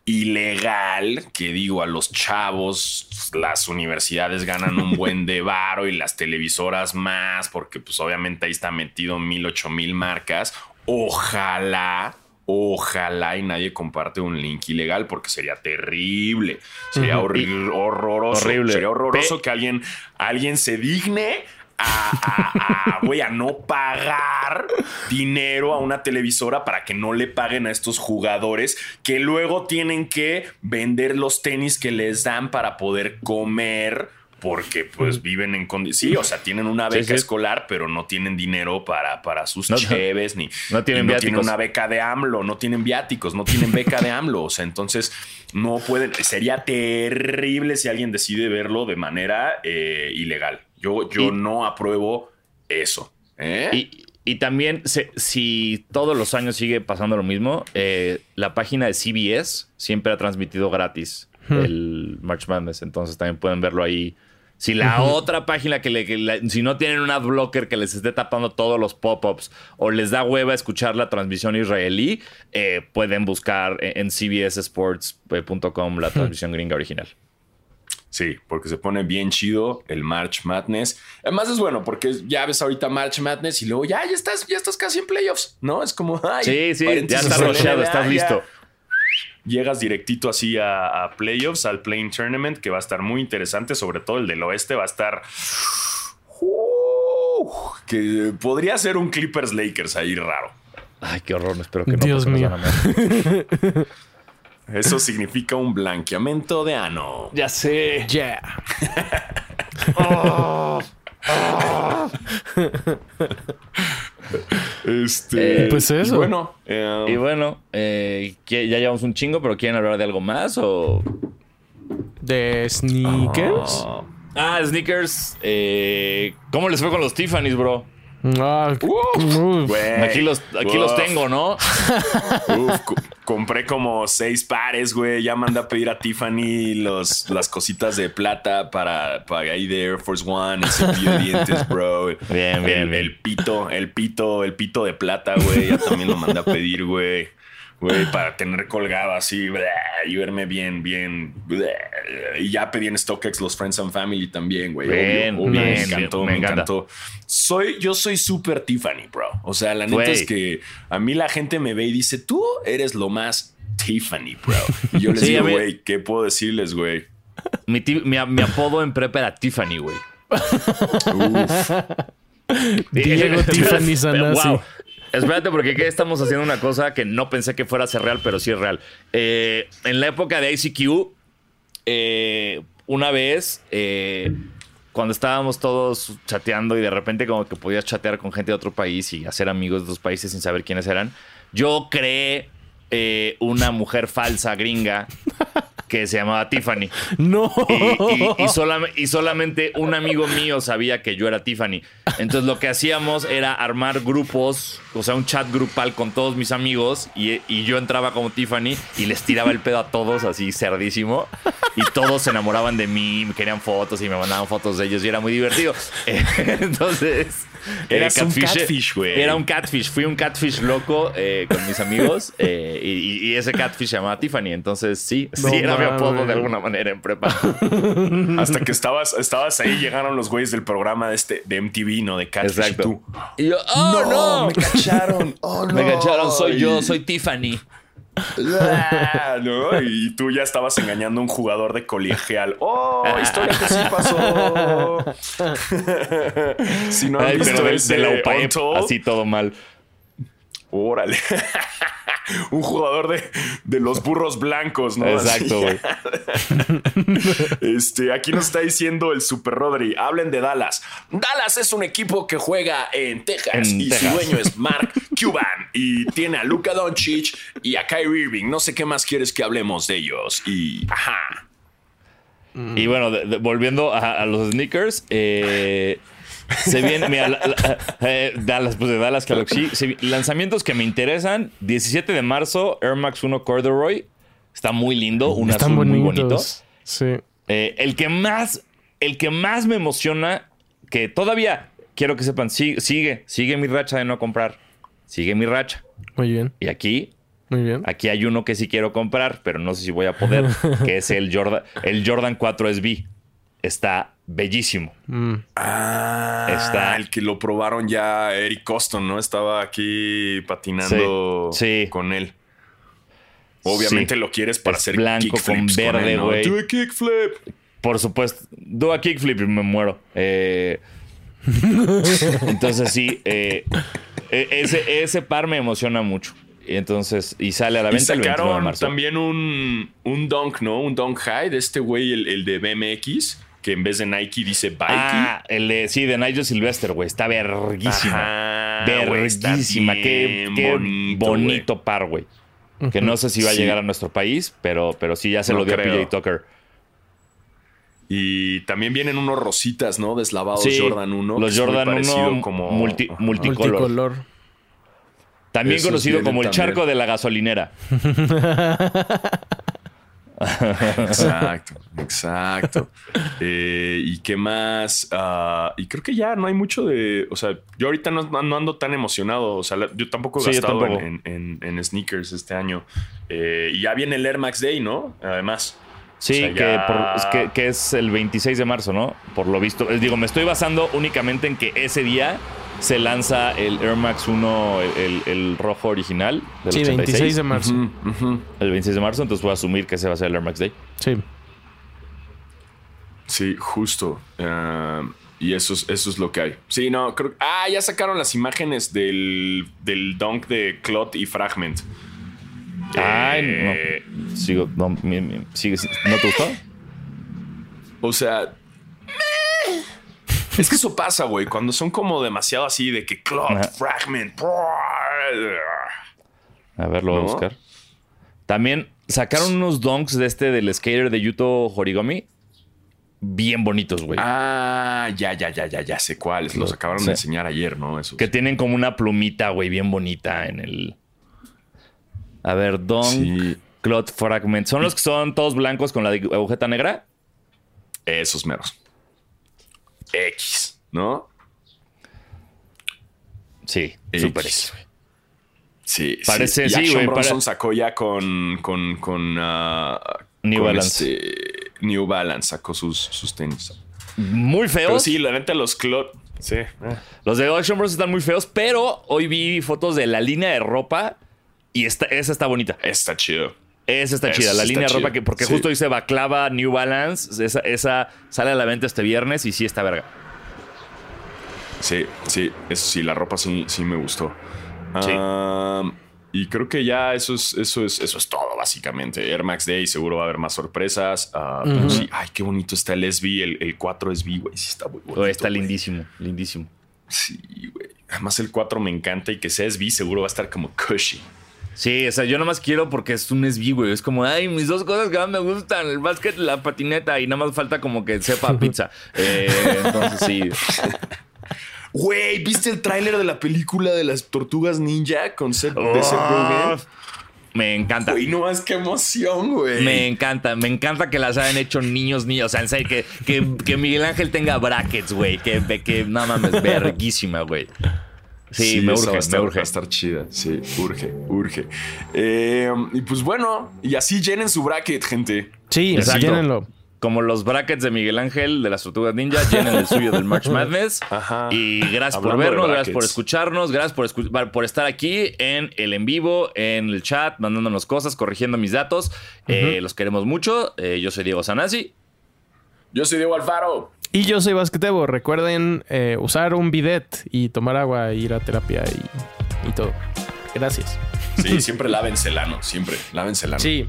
ilegal, que digo, a los chavos, las universidades ganan un buen de varo y las televisoras más, porque pues obviamente ahí está metido mil, ocho mil marcas. Ojalá, ojalá y nadie comparte un link ilegal porque sería terrible. Sería horri- horroroso. Horrible. Sería horroroso Pe- que alguien, alguien se digne a, a- a, no pagar dinero a una televisora para que no le paguen a estos jugadores que luego tienen que vender los tenis que les dan para poder comer. Porque pues viven en condiciones. Sí, o sea, tienen una beca sí. escolar, pero no tienen dinero para, para sus No, cheves, ni No tienen no tienen una beca de AMLO, no tienen viáticos, no tienen beca de AMLO. O sea, entonces no pueden. Sería terrible si alguien decide verlo de manera eh, ilegal. Yo, yo Y- no apruebo eso. ¿eh? Y, y también, se- si todos los años sigue pasando lo mismo, eh, la página de CBS siempre ha transmitido gratis el March Madness. Entonces también pueden verlo ahí. Si la otra página que, le, que la- si no tienen un adblocker que les esté tapando todos los pop-ups o les da hueva escuchar la transmisión israelí, eh, pueden buscar en cbssports.com la transmisión gringa original. Sí, porque se pone bien chido el March Madness. Además es bueno porque ya ves ahorita March Madness y luego ya, ya estás, ya estás casi en playoffs, ¿no? Es como, ay, Sí, sí, ya estás NBA, estás listo. Llegas directito así a, a playoffs, al Playing Tournament, que va a estar muy interesante, sobre todo el del oeste va a estar... Uh, que podría ser un Clippers Lakers ahí raro. Ay, qué horror, espero que no. Dios mío. Eso significa un blanqueamiento de ano. Ya sé. Yeah. Este, Eh, pues eso. y bueno, eh, Y bueno, eh, ¿qué- ya llevamos un chingo, pero ¿quieren hablar de algo más? O... De sneakers. ah, Ah, sneakers. eh, ¿Cómo les fue con los Tiffany's, bro? Ah, Uf, uf. güey. Aquí los, aquí los tengo, ¿no? Uf, co- compré como seis pares, güey. Ya mandé a pedir a Tiffany los, las cositas de plata para, para ahí de Air Force One, el cepillo de dientes, bro. Bien, bien, el, bien. el pito, el pito, el pito de plata, güey. Ya también lo mandé a pedir, güey. Güey, para tener colgado así y verme bien, bien. Y ya pedí en StockX los Friends and Family también, güey. Bien, Obvio, obvio, bien, me encantó, bien, me me encanta. encantó. Soy, yo soy súper Tiffany, bro. O sea, la neta es que a mí la gente me ve y dice, tú eres lo más Tiffany, bro. Y yo les Sí, digo, güey, ¿qué puedo decirles, güey? Mi, mi, mi apodo en prepa era Tiffany, güey. Uf. Diego Tiffany Sanasi. Wow. Espérate, porque aquí estamos haciendo una cosa que no pensé que fuera a ser real, pero sí es real. Eh, en la época de ICQ, eh, una vez, eh, cuando estábamos todos chateando y de repente como que podías chatear con gente de otro país y hacer amigos de otros países sin saber quiénes eran, yo creé eh, una mujer falsa gringa que se llamaba Tiffany. No. Y, y- y solam- y solamente un amigo mío sabía que yo era Tiffany. Entonces lo que hacíamos era armar grupos, o sea, un chat grupal con todos mis amigos y, yo entraba como Tiffany y les tiraba el pedo a todos así cerdísimo y todos se enamoraban de mí, me querían fotos y me mandaban fotos de ellos y era muy divertido. Entonces... Eras un catfish- catfish, güey. Era un catfish. Fui un catfish loco eh, con mis amigos eh, y, y ese catfish se llamaba Tiffany. Entonces sí, No sí era mi apodo de alguna manera en prepa. Hasta que estabas, estabas ahí, llegaron los güeyes del programa de este de MTV, ¿no? De Catfish y tú. Y yo, oh no, me cacharon. Oh, no. me cacharon, soy yo, soy Tiffany. Ah, ¿no? Y tú ya estabas engañando a un jugador de colegial. ¡Oh! Historia que sí pasó. si no han Ay, visto pero del- ese de la UPAEP, así todo mal. Órale. un jugador de, de los burros blancos, ¿no? Exacto, güey. Este, aquí nos está diciendo el Super Rodri. Hablen de Dallas. Dallas es un equipo que juega en Texas En y Texas. su dueño es Mark Cuban y tiene a Luka Doncic y a Kyrie Irving. No sé qué más quieres que hablemos de ellos. Y ajá. Y bueno, de- de- volviendo a, a los sneakers, eh, se viene, mira, la- la- eh, Dallas, pues de Dallas Galaxy, se lanzamientos que me interesan. 17 de marzo, Air Max 1 Corduroy. Está muy lindo, un Están azul muy bonito. Sí. Eh, el que más, el que más me emociona, que todavía quiero que sepan, sigue, sigue, sigue mi racha de no comprar. Sigue mi racha. Muy bien. Y aquí, Muy bien. aquí hay uno que sí quiero comprar, pero no sé si voy a poder, que es el Jordan, el Jordan 4 SB. Está bellísimo. Mm. Ah, Está- el que lo probaron ya Eric Coston, ¿no? Estaba aquí patinando Sí, sí. con él. Obviamente Sí. lo quieres para Es hacer blanco con verde, ¿no? güey. Do a kickflip. Por supuesto, do a kickflip y me muero. Eh, entonces sí, eh, e- ese, ese par me emociona mucho. Y entonces, y sale a la Y venta el 29 de sacaron marzo. también un, un dunk, ¿no? Un dunk high de este güey, el, el de BMX, que en vez de Nike dice Bike. Ah, el de, sí, de Nigel Sylvester, güey. Está verguísima. Verguísima. Qué, bonito, bonito, par, güey. Que no sé si va a Sí. llegar a nuestro país, pero, pero sí ya se No lo dio creo. a PJ Tucker. Y también vienen unos rositas, ¿no? Deslavados Sí, Jordan 1. los muy Jordan parecido 1 como... multi- Ajá. multicolor. Multicolor. También Esos conocido como el también. charco de la gasolinera. Exacto, exacto. Eh, ¿Y qué más? Ah, y creo que ya no hay mucho de. O sea, yo ahorita no, no ando tan emocionado. O sea, la- yo tampoco he Sí, gastado tampoco. en, en- en- en sneakers este año. Eh, y ya viene el Air Max Day, ¿no? Además. Sí, O sea, que, ya- por- es que, que es el 26 de marzo, ¿no? Por lo visto. Eh, Digo, me estoy basando únicamente en que ese día se lanza el Air Max 1, el, el- el rojo original del Sí, 86. 26 de marzo. El 26 de marzo, entonces voy a asumir que ese va a ser el Air Max Day. Sí. Sí, justo. Ah, y eso es, eso es lo que hay. Sí, no, creo. Ah, ya sacaron las imágenes del, del dunk de Clot y Fragment. Ay, Eh, no. Sigo, no, mi- mi- sigue- ¿no te gustó? O sea. Es que eso pasa, güey. Cuando son como demasiado así de que Clot, Ajá. Fragment. A ver, lo voy a buscar. También sacaron unos donks de este del skater de Yuto Horigami. bien bonitos, güey. Ah, ya, ya, ya, ya, ya sé cuáles. Los acabaron Sí. de enseñar ayer, ¿no? Esos. Que tienen como una plumita, güey, bien bonita en el. A ver, Don Sí. Cloth Fragment. ¿Son los que son todos blancos con la agujeta negra? Esos meros. X, ¿no? Sí, X. súper X. Sí, Parece- sí. Sí, güey, Bronson pare- sacó ya con. con. con. ah, New con Balance. este- New Balance sacó sus, sus tenis. Muy Pero feos. sí, la neta, los Clot. Sí. Los de Action Bros están muy feos, pero hoy vi fotos de la línea de ropa y esta, esa está bonita. Está chido. Esa está Eso chida, la está línea de ropa que porque Sí. justo dice Baclava New Balance, esa, esa sale a la venta este viernes y sí está verga. Sí, sí, eso sí, la ropa sí, sí me gustó. Sí. Y creo que ya eso es, eso es, eso es todo, básicamente. Air Max Day seguro va a haber más sorpresas. Ah, pero sí, ay, qué bonito está el SB, el, el 4 SB, güey. Sí, está muy bonito. Está lindísimo, lindísimo. Sí, güey. Además, el 4 me encanta y que sea SB seguro va a estar como cushy. Sí, o sea, yo nomás quiero porque es un SB, güey. Es como, ay, mis dos cosas que más me gustan, el básquet y la patineta. Y nada más falta como que sepa pizza. Eh, entonces sí. Güey, ¿viste el tráiler de la película de las tortugas ninja con Seth, de Seth Oh, Rogen? me encanta. Güey, no más qué emoción, güey. Me encanta, me encanta que las hayan hecho niños, niños. O sea, en serio, que, que, que Miguel Ángel tenga brackets, güey. Que, que no mames, verguísima, güey. Sí, me urge, estar, me urge. Va a estar chida. Sí, urge, urge. Eh, y pues bueno, y así llenen su bracket, gente. Sí, Exacto. llénenlo. Como los brackets de Miguel Ángel de las Tortugas Ninja, llenen el suyo del March Madness. Ajá. Y gracias por Hablando vernos, gracias por escucharnos, gracias por, escu- por estar aquí en el en vivo, en el chat, mandándonos cosas, corrigiendo mis datos. Eh, los queremos mucho. Eh, yo soy Diego Sanasi. Yo soy Diego Alfaro. Y yo soy Basquetebo. Recuerden eh, usar un bidet y tomar agua, ir a terapia y, y todo. Gracias. Sí, siempre lávense el ano, siempre. Lávense el ano. Sí,